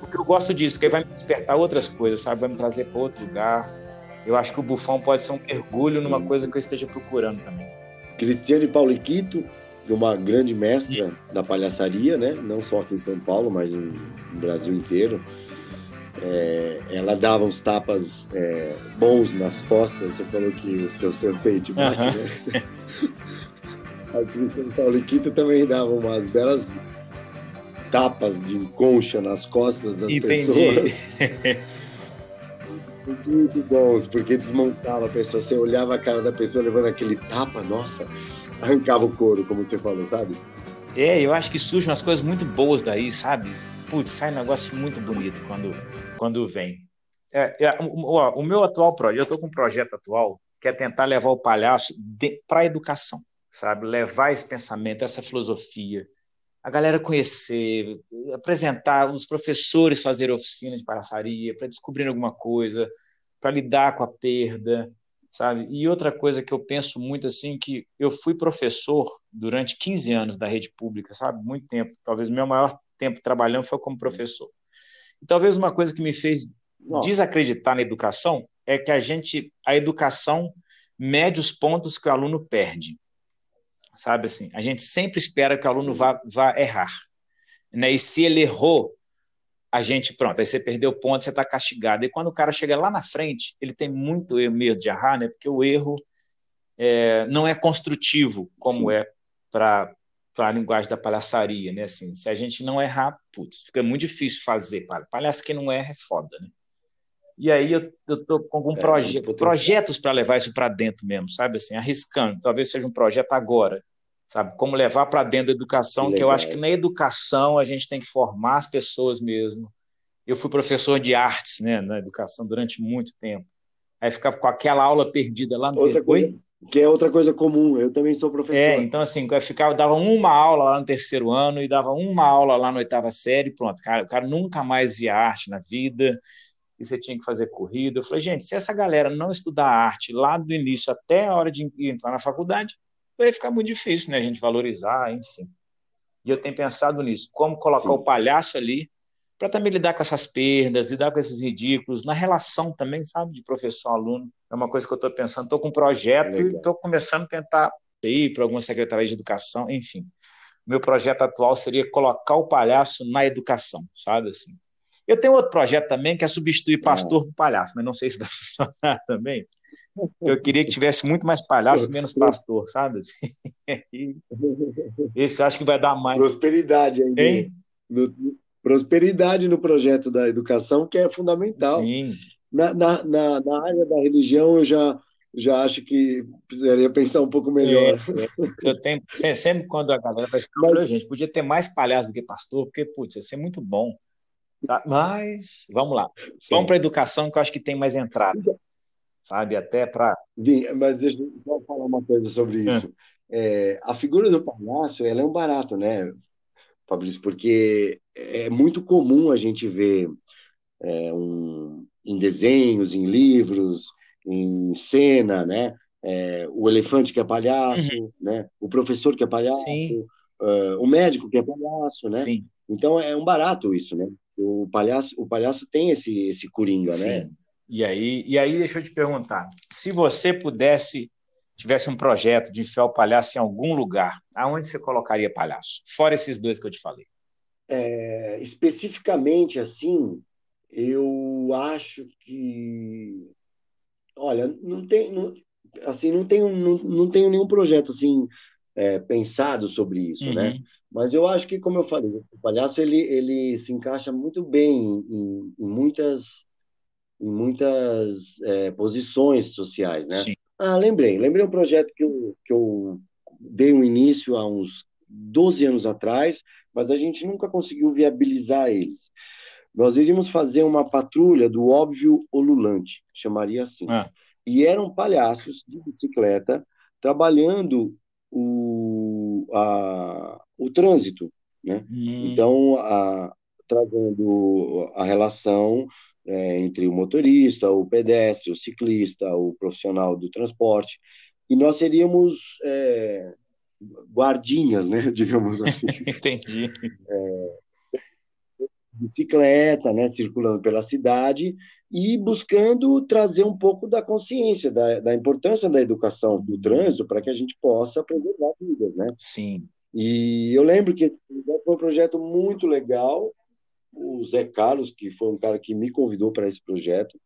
porque eu gosto disso, que vai me despertar outras coisas, sabe? Vai me trazer para outro lugar. Eu acho que o bufão pode ser um mergulho numa coisa que eu esteja procurando também. Cristiane Pauliquito, uma grande mestra da palhaçaria, né? Não só aqui em São Paulo, mas no Brasil inteiro. É, ela dava uns tapas é, bons nas costas. Você falou que o seu sensei te bate, uhum. né? Paulo e Quito também dava umas belas tapas de concha nas costas das Entendi. pessoas. Muito bons, porque desmontava a pessoa. Você olhava a cara da pessoa levando aquele tapa, nossa, arrancava o couro, como você falou, sabe? É, eu acho que surgem umas coisas muito boas daí, sabe? Putz, sai um negócio muito bonito quando, quando vem. É, é, o, o, meu atual projeto, eu estou com um projeto atual que é tentar levar o palhaço para a educação, sabe? Levar esse pensamento, essa filosofia, a galera conhecer, apresentar, os professores fazerem oficina de palhaçaria, para descobrir alguma coisa, para lidar com a perda, sabe? E outra coisa que eu penso muito assim, que eu fui professor durante 15 anos da rede pública, sabe? Muito tempo. Talvez meu maior tempo trabalhando foi como professor. E talvez uma coisa que me fez Nossa. desacreditar na educação é que a gente, a educação mede os pontos que o aluno perde. Sabe assim? A gente sempre espera que o aluno vá, vá errar. Né? E se ele errou, a gente, pronto, aí você perdeu o ponto, você está castigado. E quando o cara chega lá na frente, ele tem muito medo de errar, né? Porque o erro é, não é construtivo, como Sim. é para a linguagem da palhaçaria, né? Assim, se a gente não errar, putz, fica muito difícil fazer. Palhaço que não erra é foda, né? E aí eu, estou com algum é, proje projetos para levar isso para dentro mesmo, sabe? Assim, arriscando. Talvez seja um projeto agora, sabe? Como levar para dentro da educação, que, que eu acho que na educação a gente tem que formar as pessoas mesmo. Eu fui professor de artes, né, na educação durante muito tempo. Aí ficava com aquela aula perdida lá no outra coisa, que é outra coisa comum. Eu também sou professor. É, então assim, eu ficava dava uma aula lá no terceiro ano e dava uma aula lá na oitava série, pronto. Cara, o cara nunca mais via arte na vida e você tinha que fazer corrida. Eu falei, gente, se essa galera não estudar arte lá do início até a hora de entrar na faculdade, vai ficar muito difícil, né? A gente valorizar, enfim. E eu tenho pensado nisso, como colocar Sim. o palhaço ali para também lidar com essas perdas, lidar com esses ridículos, na relação também, sabe, de professor-aluno. É uma coisa que eu estou pensando, estou com um projeto e estou começando a tentar ir para alguma secretaria de educação, enfim. Meu projeto atual seria colocar o palhaço na educação, sabe, assim. Eu tenho outro projeto também que é substituir pastor por palhaço, mas não sei se vai funcionar também. Eu queria que tivesse muito mais palhaço menos pastor, sabe? Esse acho que vai dar mais. Prosperidade ainda. Hein? No, prosperidade no projeto da educação, que é fundamental. Sim. Na, na, na, na área da religião, eu já, já acho que precisaria pensar um pouco melhor. É, é. Eu tenho, sempre quando a galera vai explicar, Mas... gente, podia ter mais palhaço do que pastor, porque, putz, ia ser muito bom. Mas, vamos lá. Sim. Vamos para a educação, que eu acho que tem mais entrada. Sabe? Até para. Mas deixa eu só falar uma coisa sobre é. isso. É. É, a figura do palhaço ela é um barato, né, Fabrício? Porque é muito comum a gente ver é, um, em desenhos, em livros, em cena, né? É, o elefante que é palhaço, uhum. né? O professor que é palhaço, uh, o médico que é palhaço, né? Sim. Então é um barato isso, né? O palhaço, o palhaço tem esse, esse coringa, né? Sim. né? E aí, e aí, deixa eu te perguntar: se você pudesse, tivesse um projeto de enfiar o palhaço em algum lugar, aonde você colocaria palhaço? Fora esses dois que eu te falei. É, especificamente assim, eu acho que. Olha, não tem. Não, assim, não tenho, não, não tenho nenhum projeto assim é, pensado sobre isso, né? uhum. né? Mas eu acho que, como eu falei, o palhaço ele, ele se encaixa muito bem em, em muitas, em muitas é, posições sociais, né? Sim. Ah, lembrei, lembrei um projeto que eu, que eu dei um início há uns 12 anos atrás, mas a gente nunca conseguiu viabilizar eles. Nós iríamos fazer uma patrulha do óbvio olulante, chamaria assim. Ah. E eram palhaços de bicicleta trabalhando o, a, o trânsito. Né? Hum. Então, a, trazendo a relação é, entre o motorista, o pedestre, o ciclista, o profissional do transporte, e nós seríamos é, guardinhas, né, digamos assim. Entendi. É, bicicleta, né, circulando pela cidade e buscando trazer um pouco da consciência da, da importância da educação do trânsito para que a gente possa preservar vidas, né? Sim. E eu lembro que esse projeto foi um projeto muito legal. O Zé Carlos, que foi um cara que me convidou para esse projeto,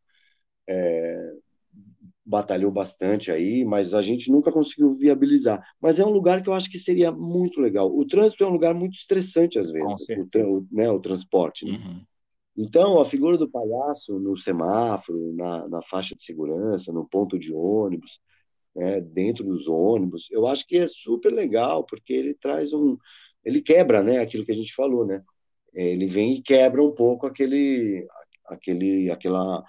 é, batalhou bastante aí, mas a gente nunca conseguiu viabilizar. Mas é um lugar que eu acho que seria muito legal. O trânsito é um lugar muito estressante às vezes, o, né, o transporte. Né? Uhum. Então, a figura do palhaço no semáforo, na, na faixa de segurança, no ponto de ônibus, né, dentro dos ônibus, eu acho que é super legal, porque ele traz um. Ele quebra né, aquilo que a gente falou, né? Ele vem e quebra um pouco aquele, aquele, aquela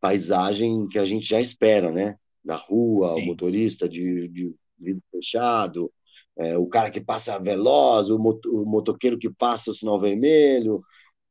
paisagem que a gente já espera, né? Na rua, Sim. o motorista de, de vidro fechado, é, o cara que passa veloz, o, mot o motoqueiro que passa o sinal vermelho,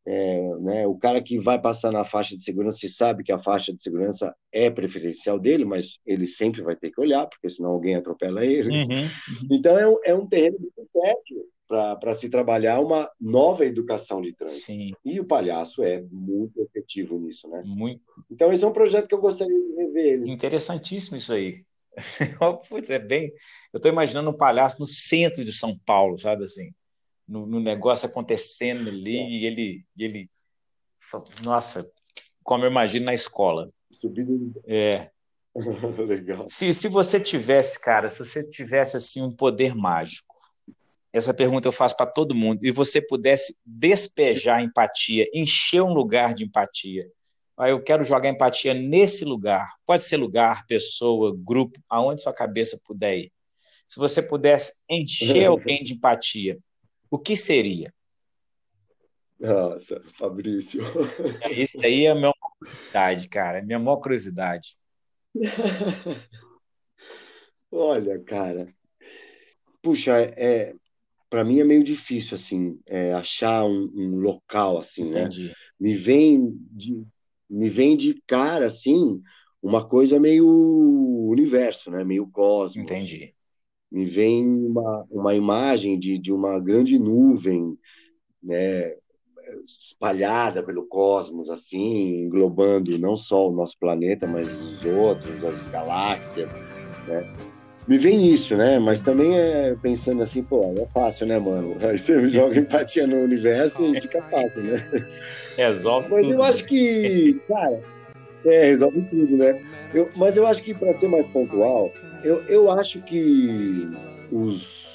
é, né, o cara que vai passar na faixa de segurança e sabe que a faixa de segurança é preferencial dele, mas ele sempre vai ter que olhar, porque senão alguém atropela ele. Uhum, uhum. Então é um, é um terreno muito fértil para se trabalhar uma nova educação de trânsito. Sim. E o palhaço é muito efetivo nisso, né? Muito. Então esse é um projeto que eu gostaria de rever. Interessantíssimo isso aí. Putz, é bem. Eu estou imaginando um palhaço no centro de São Paulo, sabe assim? no, no negócio acontecendo ali é. e ele, ele. Nossa, como eu imagino na escola. Subindo. É. Legal. Se, se você tivesse, cara, se você tivesse assim um poder mágico, essa pergunta eu faço para todo mundo, e você pudesse despejar empatia, encher um lugar de empatia. Ah, eu quero jogar empatia nesse lugar. Pode ser lugar, pessoa, grupo, aonde sua cabeça puder ir. Se você pudesse encher alguém de empatia, o que seria? Nossa, Fabrício. Isso aí é a minha curiosidade, cara. É a minha maior curiosidade. Olha, cara. Puxa, é, para mim é meio difícil assim é, achar um, um, local assim, né? Entendi. né? Me vem de me vem de cara assim uma coisa meio universo, né? Meio cosmos. Entendi. Me vem uma, uma imagem de, de uma grande nuvem, né? espalhada pelo cosmos, assim, englobando não só o nosso planeta, mas os outros, as galáxias, né? Me vem isso, né? Mas também é pensando assim, pô, é fácil, né, mano? Aí você joga empatia no universo e fica fácil, né? Resolve mas tudo. eu acho que, cara, é, resolve tudo, né? Eu, mas eu acho que, para ser mais pontual, eu, eu acho que os,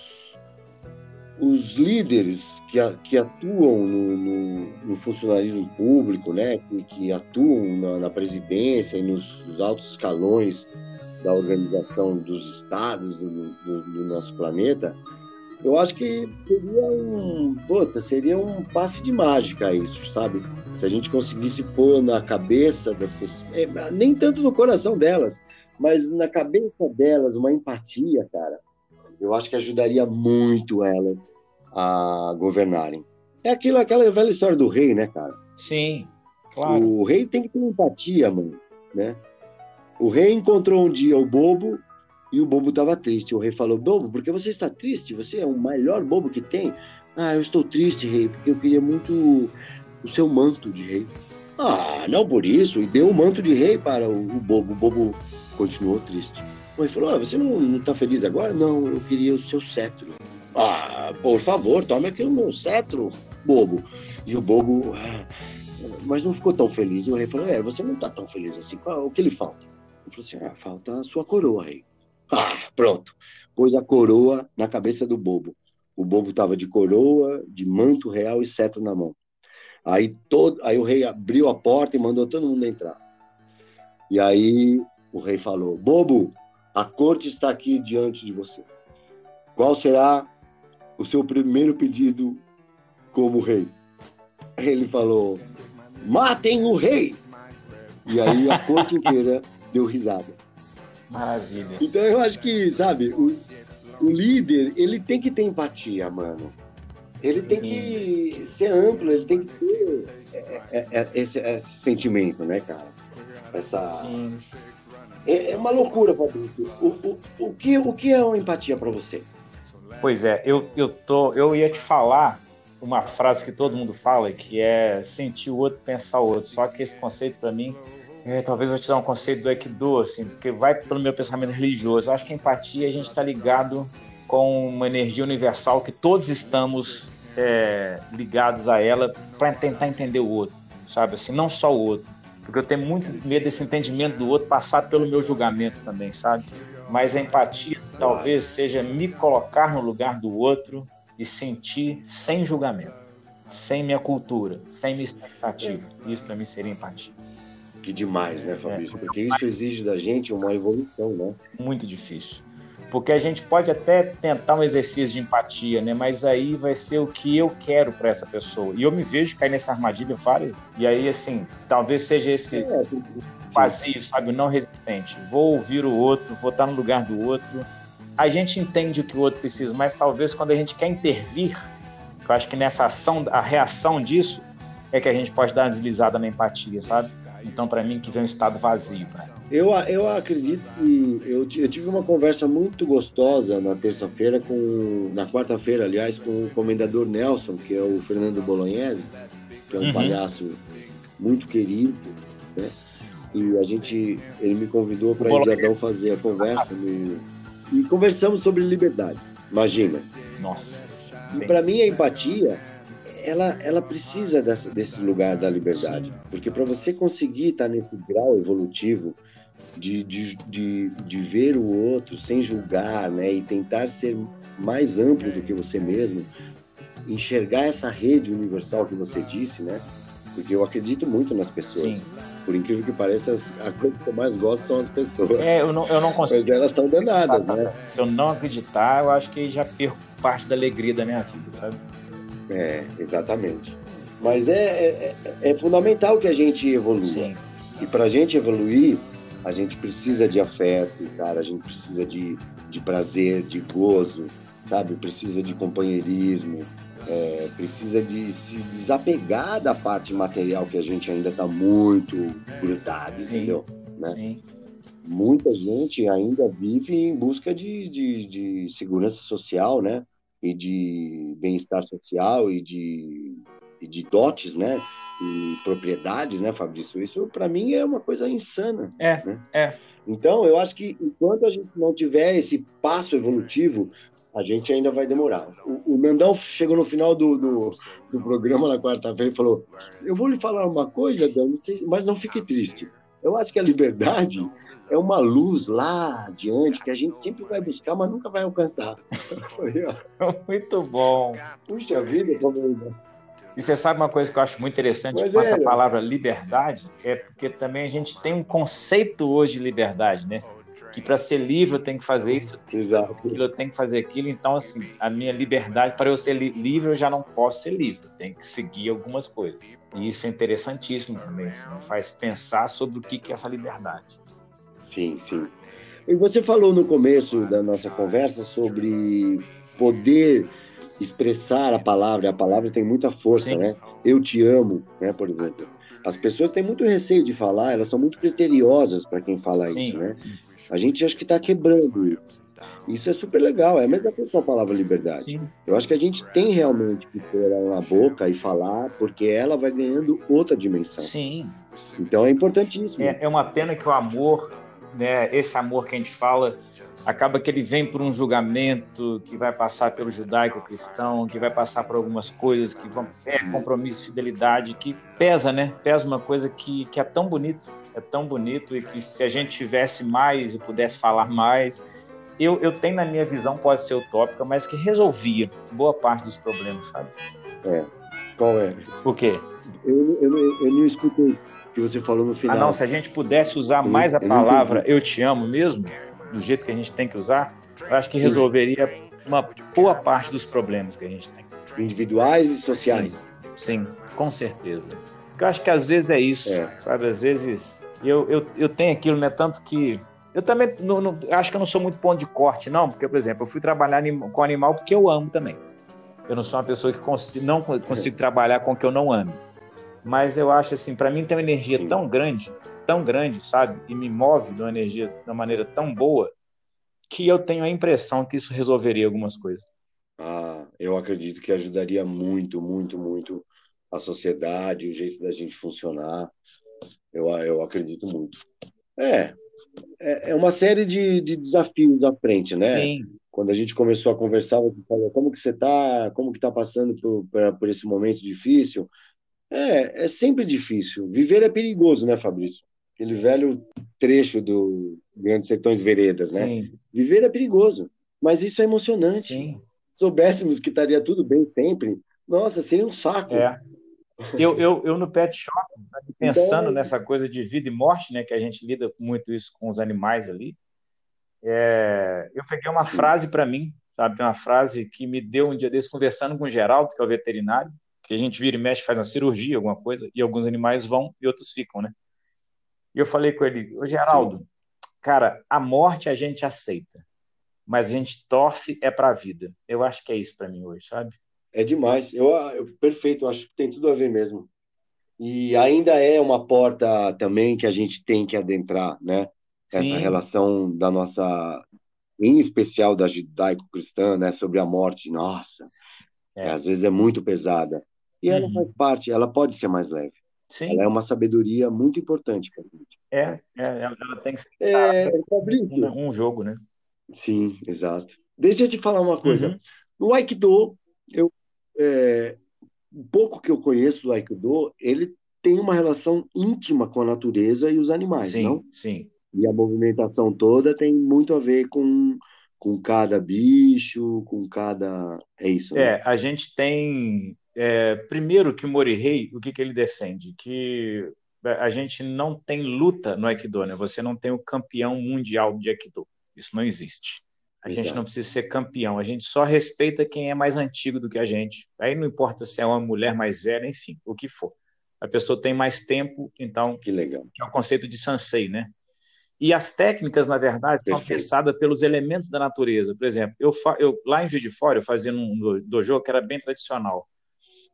os líderes que, que atuam no, no, no, funcionalismo público, né, que, que atuam na, na, presidência e nos, nos, altos escalões da organização dos estados do, do, do, nosso planeta, eu acho que seria um, puta, seria um passe de mágica isso, sabe? Se a gente conseguisse pôr na cabeça das pessoas, é, nem tanto no coração delas, mas na cabeça delas uma empatia, cara, eu acho que ajudaria muito elas a governarem. É aquilo, aquela velha história do rei, né, cara? Sim, claro. O rei tem que ter empatia, mano, né? O rei encontrou um dia o bobo e o bobo estava triste. O rei falou: Bobo, por que você está triste? Você é o melhor bobo que tem. Ah, eu estou triste, rei, porque eu queria muito o seu manto de rei. Ah, não por isso. E deu o manto de rei para o, o bobo. O bobo continuou triste. O rei falou: ah, Você não está feliz agora? Não, eu queria o seu cetro. Ah, por favor, tome aqui o meu cetro, bobo. E o bobo, ah, mas não ficou tão feliz. O rei falou: É, você não está tão feliz assim. Qual, o que lhe falta? Ele falou assim: Ah, falta a sua coroa, rei. Ah, pronto. Pôs a coroa na cabeça do bobo. O bobo estava de coroa, de manto real e cetro na mão. Aí, todo, aí o rei abriu a porta e mandou todo mundo entrar. E aí o rei falou: Bobo, a corte está aqui diante de você. Qual será o seu primeiro pedido como rei? Ele falou: matem o rei! E aí a corte inteira deu risada. Maravilha. Então eu acho que, sabe, o, o líder, ele tem que ter empatia, mano. Ele tem que ser amplo, ele tem que ter é, é, é, esse, esse sentimento, né, cara? Essa. Sim. É, é uma loucura, Fabrício. O, o, o, que, o que é uma empatia para você? Pois é, eu, eu, tô, eu ia te falar uma frase que todo mundo fala, que é sentir o outro, pensar o outro. Só que esse conceito, para mim, é, talvez eu vou te dar um conceito do Aikido, assim, porque vai pelo meu pensamento religioso. Eu acho que a empatia, a gente está ligado com uma energia universal que todos estamos é, ligados a ela para tentar entender o outro, sabe? Assim, não só o outro. Porque eu tenho muito medo desse entendimento do outro passar pelo meu julgamento também, sabe? mas a empatia talvez seja me colocar no lugar do outro e sentir sem julgamento, sem minha cultura, sem minha expectativa. Isso para mim seria empatia. Que demais, né, Fabrício? É. Porque isso exige da gente uma evolução, né? Muito difícil. Porque a gente pode até tentar um exercício de empatia, né? Mas aí vai ser o que eu quero para essa pessoa. E eu me vejo cair nessa armadilha várias. E aí, assim, talvez seja esse. É, vazio, sabe? Não resistente. Vou ouvir o outro, vou estar no lugar do outro. A gente entende o que o outro precisa, mas talvez quando a gente quer intervir, eu acho que nessa ação, a reação disso é que a gente pode dar uma deslizada na empatia, sabe? Então, para mim, que vem um estado vazio. Eu, eu acredito que eu, eu tive uma conversa muito gostosa na terça-feira, com na quarta-feira, aliás, com o comendador Nelson, que é o Fernando Bolognese, que é um uhum. palhaço muito querido, né? E a gente, ele me convidou para ir Adão fazer a conversa no, e conversamos sobre liberdade. Imagina. Nossa. E para mim a empatia, ela, ela precisa dessa, desse lugar da liberdade. Porque para você conseguir estar nesse grau evolutivo de, de, de, de, ver o outro sem julgar, né? E tentar ser mais amplo do que você mesmo, enxergar essa rede universal que você disse, né? Porque eu acredito muito nas pessoas. Sim. Por incrível que pareça, a coisa que eu mais gosto são as pessoas. É, eu não, eu não consigo. Mas elas são danadas, né? Se eu não acreditar, eu acho que já perco parte da alegria da minha vida, sabe? É, exatamente. Mas é, é, é fundamental que a gente evolua. Sim. E para a gente evoluir, a gente precisa de afeto, cara. A gente precisa de, de prazer, de gozo, sabe? Precisa de companheirismo, é, precisa de se desapegar da parte material que a gente ainda está muito grudado, sim, entendeu? Né? Sim. Muita gente ainda vive em busca de, de, de segurança social, né? E de bem-estar social e de, e de dotes, né? E propriedades, né, Fabrício? Isso para mim é uma coisa insana. É, né? é. Então, eu acho que enquanto a gente não tiver esse passo evolutivo, a gente ainda vai demorar. O, o Nandão chegou no final do, do, do programa na quarta-feira e falou: Eu vou lhe falar uma coisa, Dan, mas não fique triste. Eu acho que a liberdade é uma luz lá adiante que a gente sempre vai buscar, mas nunca vai alcançar. muito bom. Puxa vida, como. E você sabe uma coisa que eu acho muito interessante quanto é, a palavra liberdade? É porque também a gente tem um conceito hoje de liberdade, né? que para ser livre eu tenho que fazer isso, Exato. Aquilo, eu tenho que fazer aquilo. Então, assim, a minha liberdade, para eu ser li livre, eu já não posso ser livre, eu tenho que seguir algumas coisas. E isso é interessantíssimo também, assim, faz pensar sobre o que, que é essa liberdade. Sim, sim. E você falou no começo da nossa conversa sobre poder expressar a palavra, a palavra tem muita força, sim. né? Eu te amo, né, por exemplo. As pessoas têm muito receio de falar, elas são muito criteriosas para quem fala sim, isso, né? Sim. A gente acha que está quebrando isso. Isso é super legal, é a mesma coisa com a palavra liberdade. Sim. Eu acho que a gente tem realmente que pôr ela na boca e falar, porque ela vai ganhando outra dimensão. Sim. Então é importantíssimo. É, é uma pena que o amor, né, esse amor que a gente fala, acaba que ele vem por um julgamento que vai passar pelo judaico-cristão, que vai passar por algumas coisas que vão é compromisso, fidelidade, que pesa, né? Pesa uma coisa que, que é tão bonito é tão bonito e que se a gente tivesse mais e pudesse falar mais, eu, eu tenho na minha visão, pode ser utópica, mas que resolvia boa parte dos problemas, sabe? É. Qual é? O quê? Eu, eu, eu, eu não escutei que você falou no final. Ah, não, se a gente pudesse usar mais a palavra eu te amo mesmo, do jeito que a gente tem que usar, eu acho que resolveria uma boa parte dos problemas que a gente tem. Individuais e sociais. Sim, sim com certeza. Eu acho que às vezes é isso, é. sabe? Às vezes eu, eu, eu tenho aquilo, né? Tanto que eu também não, não, acho que eu não sou muito ponto de corte, não, porque, por exemplo, eu fui trabalhar com animal porque eu amo também. Eu não sou uma pessoa que consigo, não consigo trabalhar com o que eu não amo. Mas eu acho assim, para mim tem uma energia Sim. tão grande, tão grande, sabe? E me move de uma energia de uma maneira tão boa que eu tenho a impressão que isso resolveria algumas coisas. Ah, eu acredito que ajudaria muito, muito, muito a sociedade, o jeito da gente funcionar. Eu, eu acredito muito. É, é, é uma série de, de desafios à frente, né? Sim. Quando a gente começou a conversar, você falou, como que você está, como que está passando por, por, por esse momento difícil? É, é sempre difícil. Viver é perigoso, né, Fabrício? Aquele velho trecho do Grandes Sertões Veredas, né? Sim. Viver é perigoso, mas isso é emocionante. Sim. Soubéssemos que estaria tudo bem sempre, nossa, seria um saco. É. Eu, eu, eu no pet shop, pensando então... nessa coisa de vida e morte, né, que a gente lida muito isso com os animais ali, é, eu peguei uma frase para mim, sabe, uma frase que me deu um dia desse conversando com o Geraldo, que é o veterinário, que a gente vira e mexe, faz uma cirurgia, alguma coisa, e alguns animais vão e outros ficam, né? E eu falei com ele, ô Geraldo, Sim. cara, a morte a gente aceita, mas a gente torce é para a vida. Eu acho que é isso para mim hoje, sabe? É demais. Eu, eu, perfeito, acho que tem tudo a ver mesmo. E ainda é uma porta também que a gente tem que adentrar, né? Essa Sim. relação da nossa, em especial da judaico-cristã, né? Sobre a morte. Nossa, é. às vezes é muito pesada. E ela uhum. faz parte, ela pode ser mais leve. Sim. Ela é uma sabedoria muito importante para a gente. É, é, ela tem que ser é, um, um, jogo, né? Sim, exato. Deixa eu te falar uma coisa. Uhum. No Aikido, Eu, é, o pouco que eu conheço do Aikido, ele tem uma relação íntima com a natureza e os animais, sim, não? Sim, E a movimentação toda tem muito a ver com, com cada bicho, com cada. É isso, né? É, a gente tem. É, primeiro que o Morihei, o que, que ele defende? Que a gente não tem luta no Aikido, né? Você não tem o campeão mundial de Aikido. Isso não existe. A Exato. gente não precisa ser campeão, a gente só respeita quem é mais antigo do que a gente. Aí não importa se é uma mulher mais velha, enfim, o que for. A pessoa tem mais tempo, então. Que legal. Que é o conceito de Sansei, né? E as técnicas, na verdade, Perfeito. são pensadas pelos elementos da natureza. Por exemplo, eu, eu lá em Juiz de Fora, eu fazia um dojo que era bem tradicional,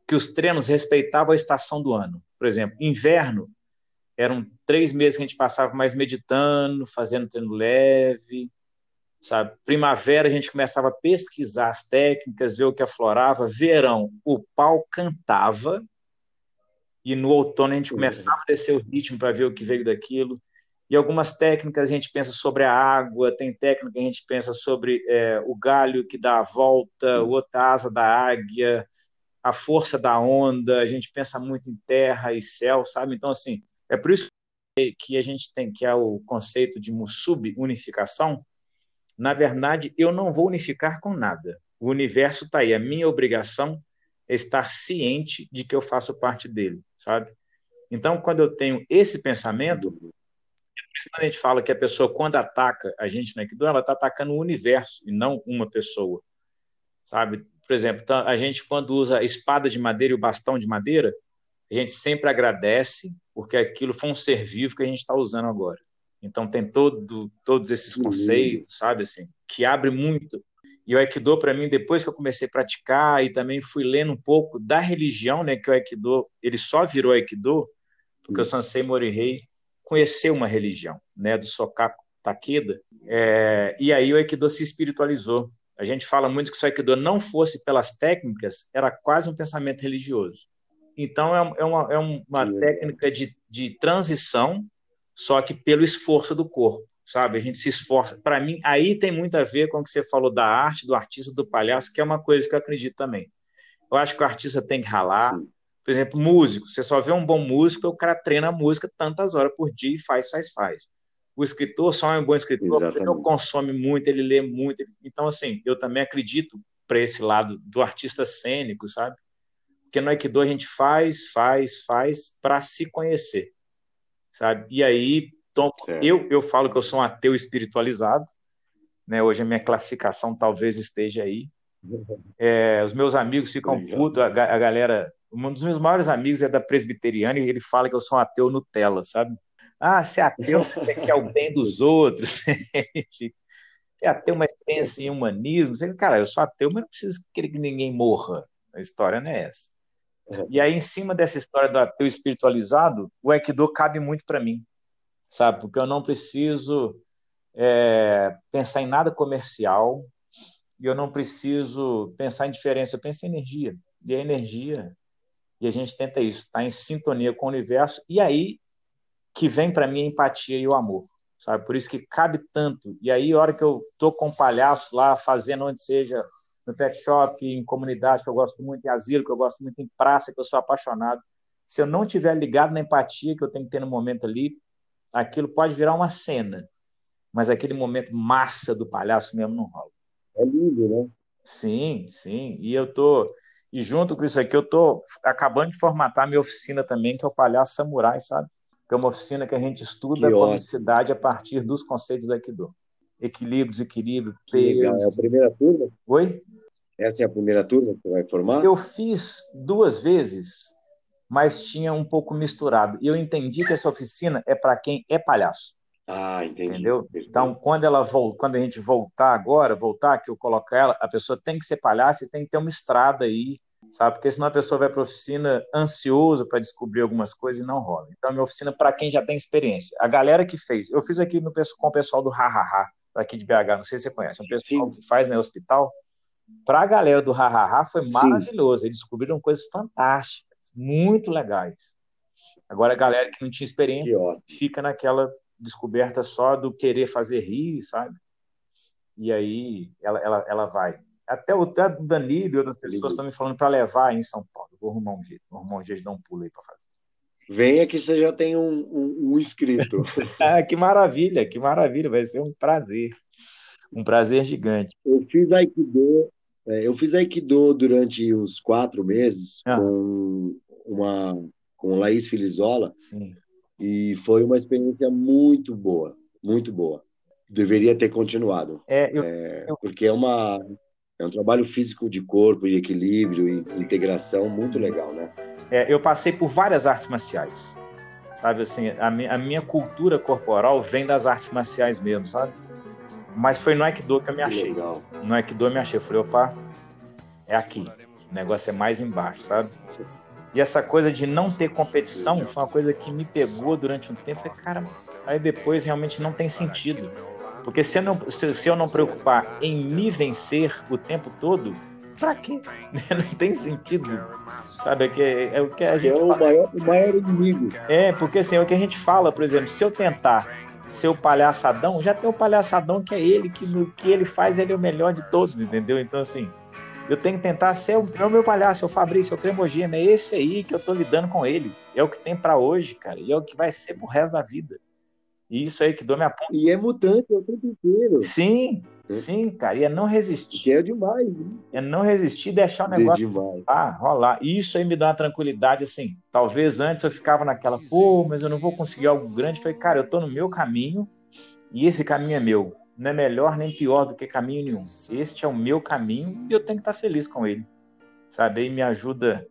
que os treinos respeitavam a estação do ano. Por exemplo, inverno, eram três meses que a gente passava mais meditando, fazendo treino leve, sabe? Primavera a gente começava a pesquisar as técnicas, ver o que aflorava. Verão, o pau cantava e no outono a gente começava a descer o ritmo para ver o que veio daquilo. E algumas técnicas a gente pensa sobre a água, tem técnica que a gente pensa sobre é, o galho que dá a volta, outra asa da águia, a força da onda, a gente pensa muito em terra e céu, sabe? Então, assim, é por isso que a gente tem, que é o conceito de sub-unificação, na verdade, eu não vou unificar com nada. O universo está aí. A minha obrigação é estar ciente de que eu faço parte dele, sabe? Então, quando eu tenho esse pensamento, a gente fala que a pessoa, quando ataca a gente no Aikido, ela está atacando o universo e não uma pessoa, sabe? Por exemplo, tá, a gente, quando usa a espada de madeira e o bastão de madeira, a gente sempre agradece, porque aquilo foi um ser vivo que a gente está usando agora. Então tem todo, todos esses uhum. conceitos, uhum. sabe assim, que abre muito. E o Aikido para mim, depois que eu comecei a praticar e também fui lendo um pouco da religião, né, que o Aikido, ele só virou Aikido porque uhum. o Sansei Morihei conheceu uma religião, né, do Sokaku Takeda, é, e aí o Aikido se espiritualizou. A gente fala muito que se o Aikido não fosse pelas técnicas, era quase um pensamento religioso. Então, é, é uma, é uma técnica de, de transição só que pelo esforço do corpo, sabe? A gente se esforça. Para mim, aí tem muito a ver com o que você falou da arte, do artista, do palhaço, que é uma coisa que eu acredito também. Eu acho que o artista tem que ralar. Por exemplo, músico. Você só vê um bom músico, o cara treina a música tantas horas por dia e faz, faz, faz. O escritor só é um bom escritor Exatamente. porque ele consome muito, ele lê muito. Então, assim, eu também acredito para esse lado do artista cênico, sabe? Porque no Aikido a gente faz, faz, faz para se conhecer sabe? E aí, tom, eu, eu falo que eu sou um ateu espiritualizado, né? Hoje a minha classificação talvez esteja aí. É, os meus amigos ficam putos, a, a, galera. Um dos meus maiores amigos é da presbiteriana e ele fala que eu sou um ateu Nutella, sabe? Ah, ser ateu é que é o bem dos outros. é ateu, mas pensa em humanismo. Cara, eu sou ateu, mas não preciso querer que ninguém morra. A história não é essa. E aí, em cima dessa história do ateu espiritualizado, o Aikido cabe muito para mim, sabe? Porque eu não preciso é, pensar em nada comercial e eu não preciso pensar em diferença, eu penso em energia. E a energia, e a gente tenta isso, estar tá em sintonia com o universo, e aí que vem para mim a empatia e o amor, sabe? Por isso que cabe tanto. E aí, a hora que eu tô com o palhaço lá, fazendo onde seja no pet shop, em comunidade, que eu gosto muito, em asilo, que eu gosto muito, em praça, que eu sou apaixonado. Se eu não tiver ligado na empatia que eu tenho que ter no momento ali, aquilo pode virar uma cena, mas aquele momento massa do palhaço mesmo não rola. É lindo, né? Sim, sim. E eu tô e junto com isso aqui eu tô acabando de formatar minha oficina também, que é o Palhaço Samurai, sabe? Que é uma oficina que a gente estuda que a comicidade a partir dos conceitos do Aikido. Equilíbrio, desequilíbrio, peso. É a primeira turma? Oi? Essa é a primeira turma que você vai formar? Eu fiz duas vezes, mas tinha um pouco misturado. E eu entendi que essa oficina é para quem é palhaço. Ah, entendi. Entendeu? Então, quando ela quando a gente voltar agora, voltar que eu coloco ela, a pessoa tem que ser palhaço e tem que ter uma estrada aí, sabe? Porque senão a pessoa vai para a oficina ansiosa para descobrir algumas coisas e não rola. Então, minha oficina para quem já tem experiência. A galera que fez, eu fiz aqui no, com o pessoal do Hahaha, aqui de BH, não sei se você conhece, é um pessoal Sim. que faz no né, hospital para a galera do Hahaha foi maravilhoso. Sim. Eles descobriram coisas fantásticas, muito legais. Agora, a galera que não tinha experiência fica naquela descoberta só do querer fazer rir, sabe? E aí ela, ela, ela vai. Até o, até Danilo e outras pessoas estão me falando para levar aí em São Paulo. Vou arrumar um jeito, vou arrumar um jeito de dar um pulo aí para fazer. Venha que você já tem um, um, um inscrito. ah, que maravilha, que maravilha, vai ser um prazer. Um prazer gigante. Eu fiz Aikido, é, eu fiz Aikido durante uns quatro meses ah. com uma com Laís Filizola. Sim. E foi uma experiência muito boa, muito boa. Deveria ter continuado. É, eu, é, eu... Porque é uma é um trabalho físico de corpo e equilíbrio e integração muito legal, né? É, eu passei por várias artes marciais, sabe assim, a, mi a minha cultura corporal vem das artes marciais mesmo, sabe? Mas foi no Aikido que eu me achei. Legal. No Aikido eu me achei. Eu falei, opa, é aqui. O negócio é mais embaixo, sabe? E essa coisa de não ter competição foi uma coisa que me pegou durante um tempo. Falei, cara, aí depois realmente não tem sentido. Porque se eu não, se, se eu não preocupar em me vencer o tempo todo, pra quê? não tem sentido. Sabe? É, que, é o que a gente. É o maior, o maior inimigo. É, porque assim, é o que a gente fala, por exemplo, se eu tentar ser o palhaçadão, já tem o palhaçadão que é ele, que no que ele faz, ele é o melhor de todos, entendeu? Então, assim, eu tenho que tentar ser o, é o meu palhaço, é o Fabrício, é o Cremogema, é esse aí que eu tô lidando com ele. É o que tem para hoje, cara, e é o que vai ser pro resto da vida. E isso aí que dou minha ponta. E é mutante o tempo inteiro. Sim, é. sim, cara. E é não resistir. Que é demais. Né? É não resistir e deixar o negócio ah, rolar. E isso aí me dá uma tranquilidade, assim. Talvez antes eu ficava naquela, pô, mas eu não vou conseguir algo grande. Falei, cara, eu tô no meu caminho e esse caminho é meu. Não é melhor nem pior do que caminho nenhum. Este é o meu caminho e eu tenho que estar feliz com ele. Sabe? Aí me ajuda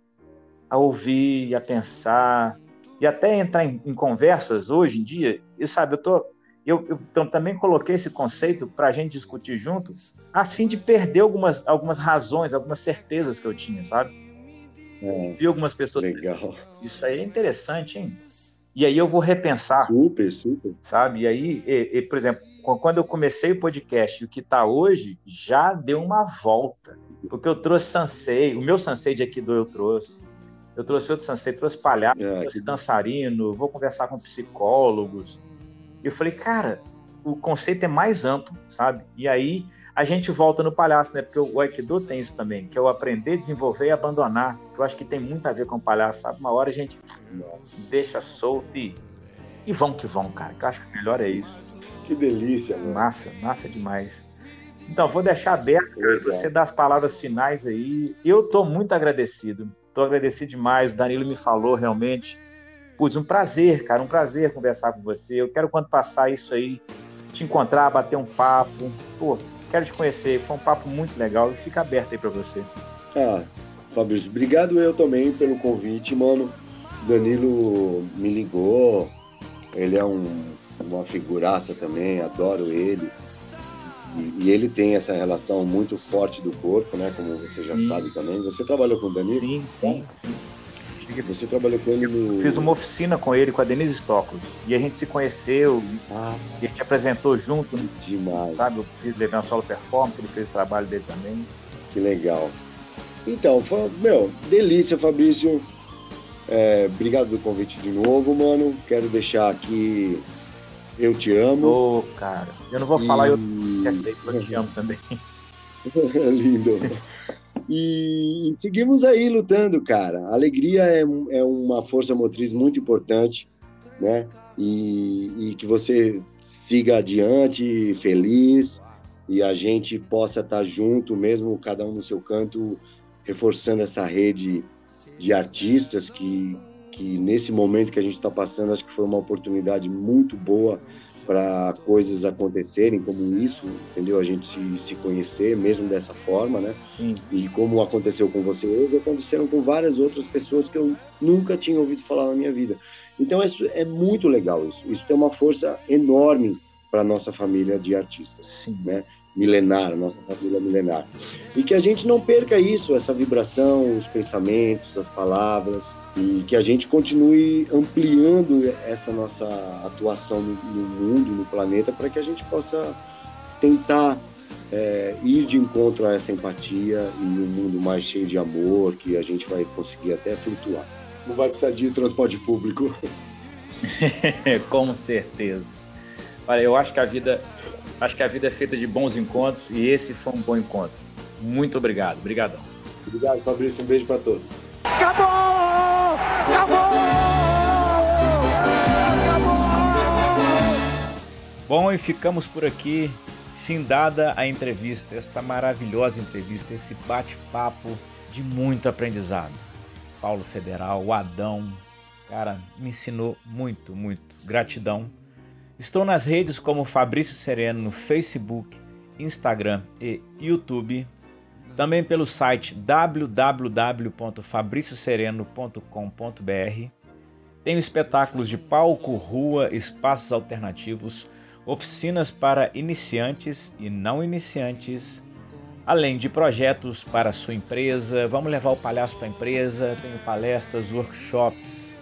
a ouvir, a pensar, e até entrar em, em conversas hoje em dia, e sabe, eu tô eu, eu então, também coloquei esse conceito para a gente discutir junto, a fim de perder algumas, algumas razões, algumas certezas que eu tinha, sabe? É, Vi algumas pessoas. Legal. Isso aí é interessante, hein? E aí eu vou repensar. Super, super. Sabe? E aí, e, e, por exemplo, quando eu comecei o podcast, o que está hoje já deu uma volta. Porque eu trouxe Sansei, o meu Sansei de Aikido eu trouxe. Eu trouxe outro sensei, trouxe palhaço, é, trouxe que... dançarino, vou conversar com psicólogos. E eu falei, cara, o conceito é mais amplo, sabe? E aí a gente volta no palhaço, né? Porque o Aikido tem isso também, que é o aprender, desenvolver e abandonar. Que eu acho que tem muito a ver com o palhaço, sabe? Uma hora a gente deixa solto e, e vão que vão, cara. Que eu acho que o melhor é isso. Que delícia, mano. Massa, massa demais. Então, vou deixar aberto, cara, você dar as palavras finais aí. Eu tô muito agradecido Estou agradecido demais. O Danilo me falou realmente. Putz, um prazer, cara, um prazer conversar com você. Eu quero, quando passar isso aí, te encontrar, bater um papo. Pô, quero te conhecer. Foi um papo muito legal e fica aberto aí para você. Ah, Fabrício, obrigado eu também pelo convite, mano. Danilo me ligou. Ele é um, uma figuraça também, adoro ele. E, e, ele tem essa relação muito forte do corpo, né? Como você já sim. sabe também. Você trabalhou com o Danilo? Sim, sim, sim. Você trabalhou com ele no. Fiz uma oficina com ele, com a Denise Stokos. E a gente se conheceu, ah, e a gente apresentou junto. Demais. Sabe, eu fiz levei uma solo performance, ele fez o trabalho dele também. Que legal. Então, foi, meu, delícia, Fabrício. É, obrigado pelo convite de novo, mano. Quero deixar aqui eu te amo. Ô, oh, cara. Eu não vou e... falar eu, eu te amo também. Lindo. E seguimos aí lutando, cara. A alegria é, é uma força motriz muito importante, né? E, e, que você siga adiante, feliz, e a gente possa estar junto, mesmo cada um no seu canto, reforçando essa rede de artistas que, que nesse momento que a gente está passando, acho que foi uma oportunidade muito boa para coisas acontecerem como isso, entendeu? A gente se, se conhecer mesmo dessa forma, né? Sim. E como aconteceu com você hoje, aconteceram com várias outras pessoas que eu nunca tinha ouvido falar na minha vida. Então isso é muito legal isso. Isso tem uma força enorme para nossa família de artistas, Sim. né? Milenar, nossa família milenar. E que a gente não perca isso, essa vibração, os pensamentos, as palavras, e que a gente continue ampliando essa nossa atuação no, no mundo, no planeta, para que a gente possa tentar é, ir de encontro a essa empatia e um mundo mais cheio de amor, que a gente vai conseguir até flutuar. Não vai precisar de transporte público. Com certeza. Olha, eu acho que a vida, acho que a vida é feita de bons encontros e esse foi um bom encontro. Muito obrigado. Obrigadão. Obrigado, Fabrício. Um beijo para todos. Acabou! Bom, e ficamos por aqui. Findada a entrevista, esta maravilhosa entrevista, esse bate-papo de muito aprendizado. Paulo Federal, o Adão, cara, me ensinou muito, muito. Gratidão. Estou nas redes como Fabrício Sereno no Facebook, Instagram e YouTube. Também pelo site www.fabriciosereno.com.br. Tenho espetáculos de palco, rua, espaços alternativos oficinas para iniciantes e não iniciantes, além de projetos para sua empresa. Vamos levar o palhaço para a empresa. Tenho palestras, workshops,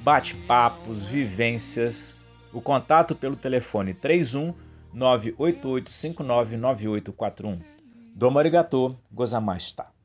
bate-papos, vivências. O contato pelo telefone 31 988 599841. Domo arigato, gozamashita.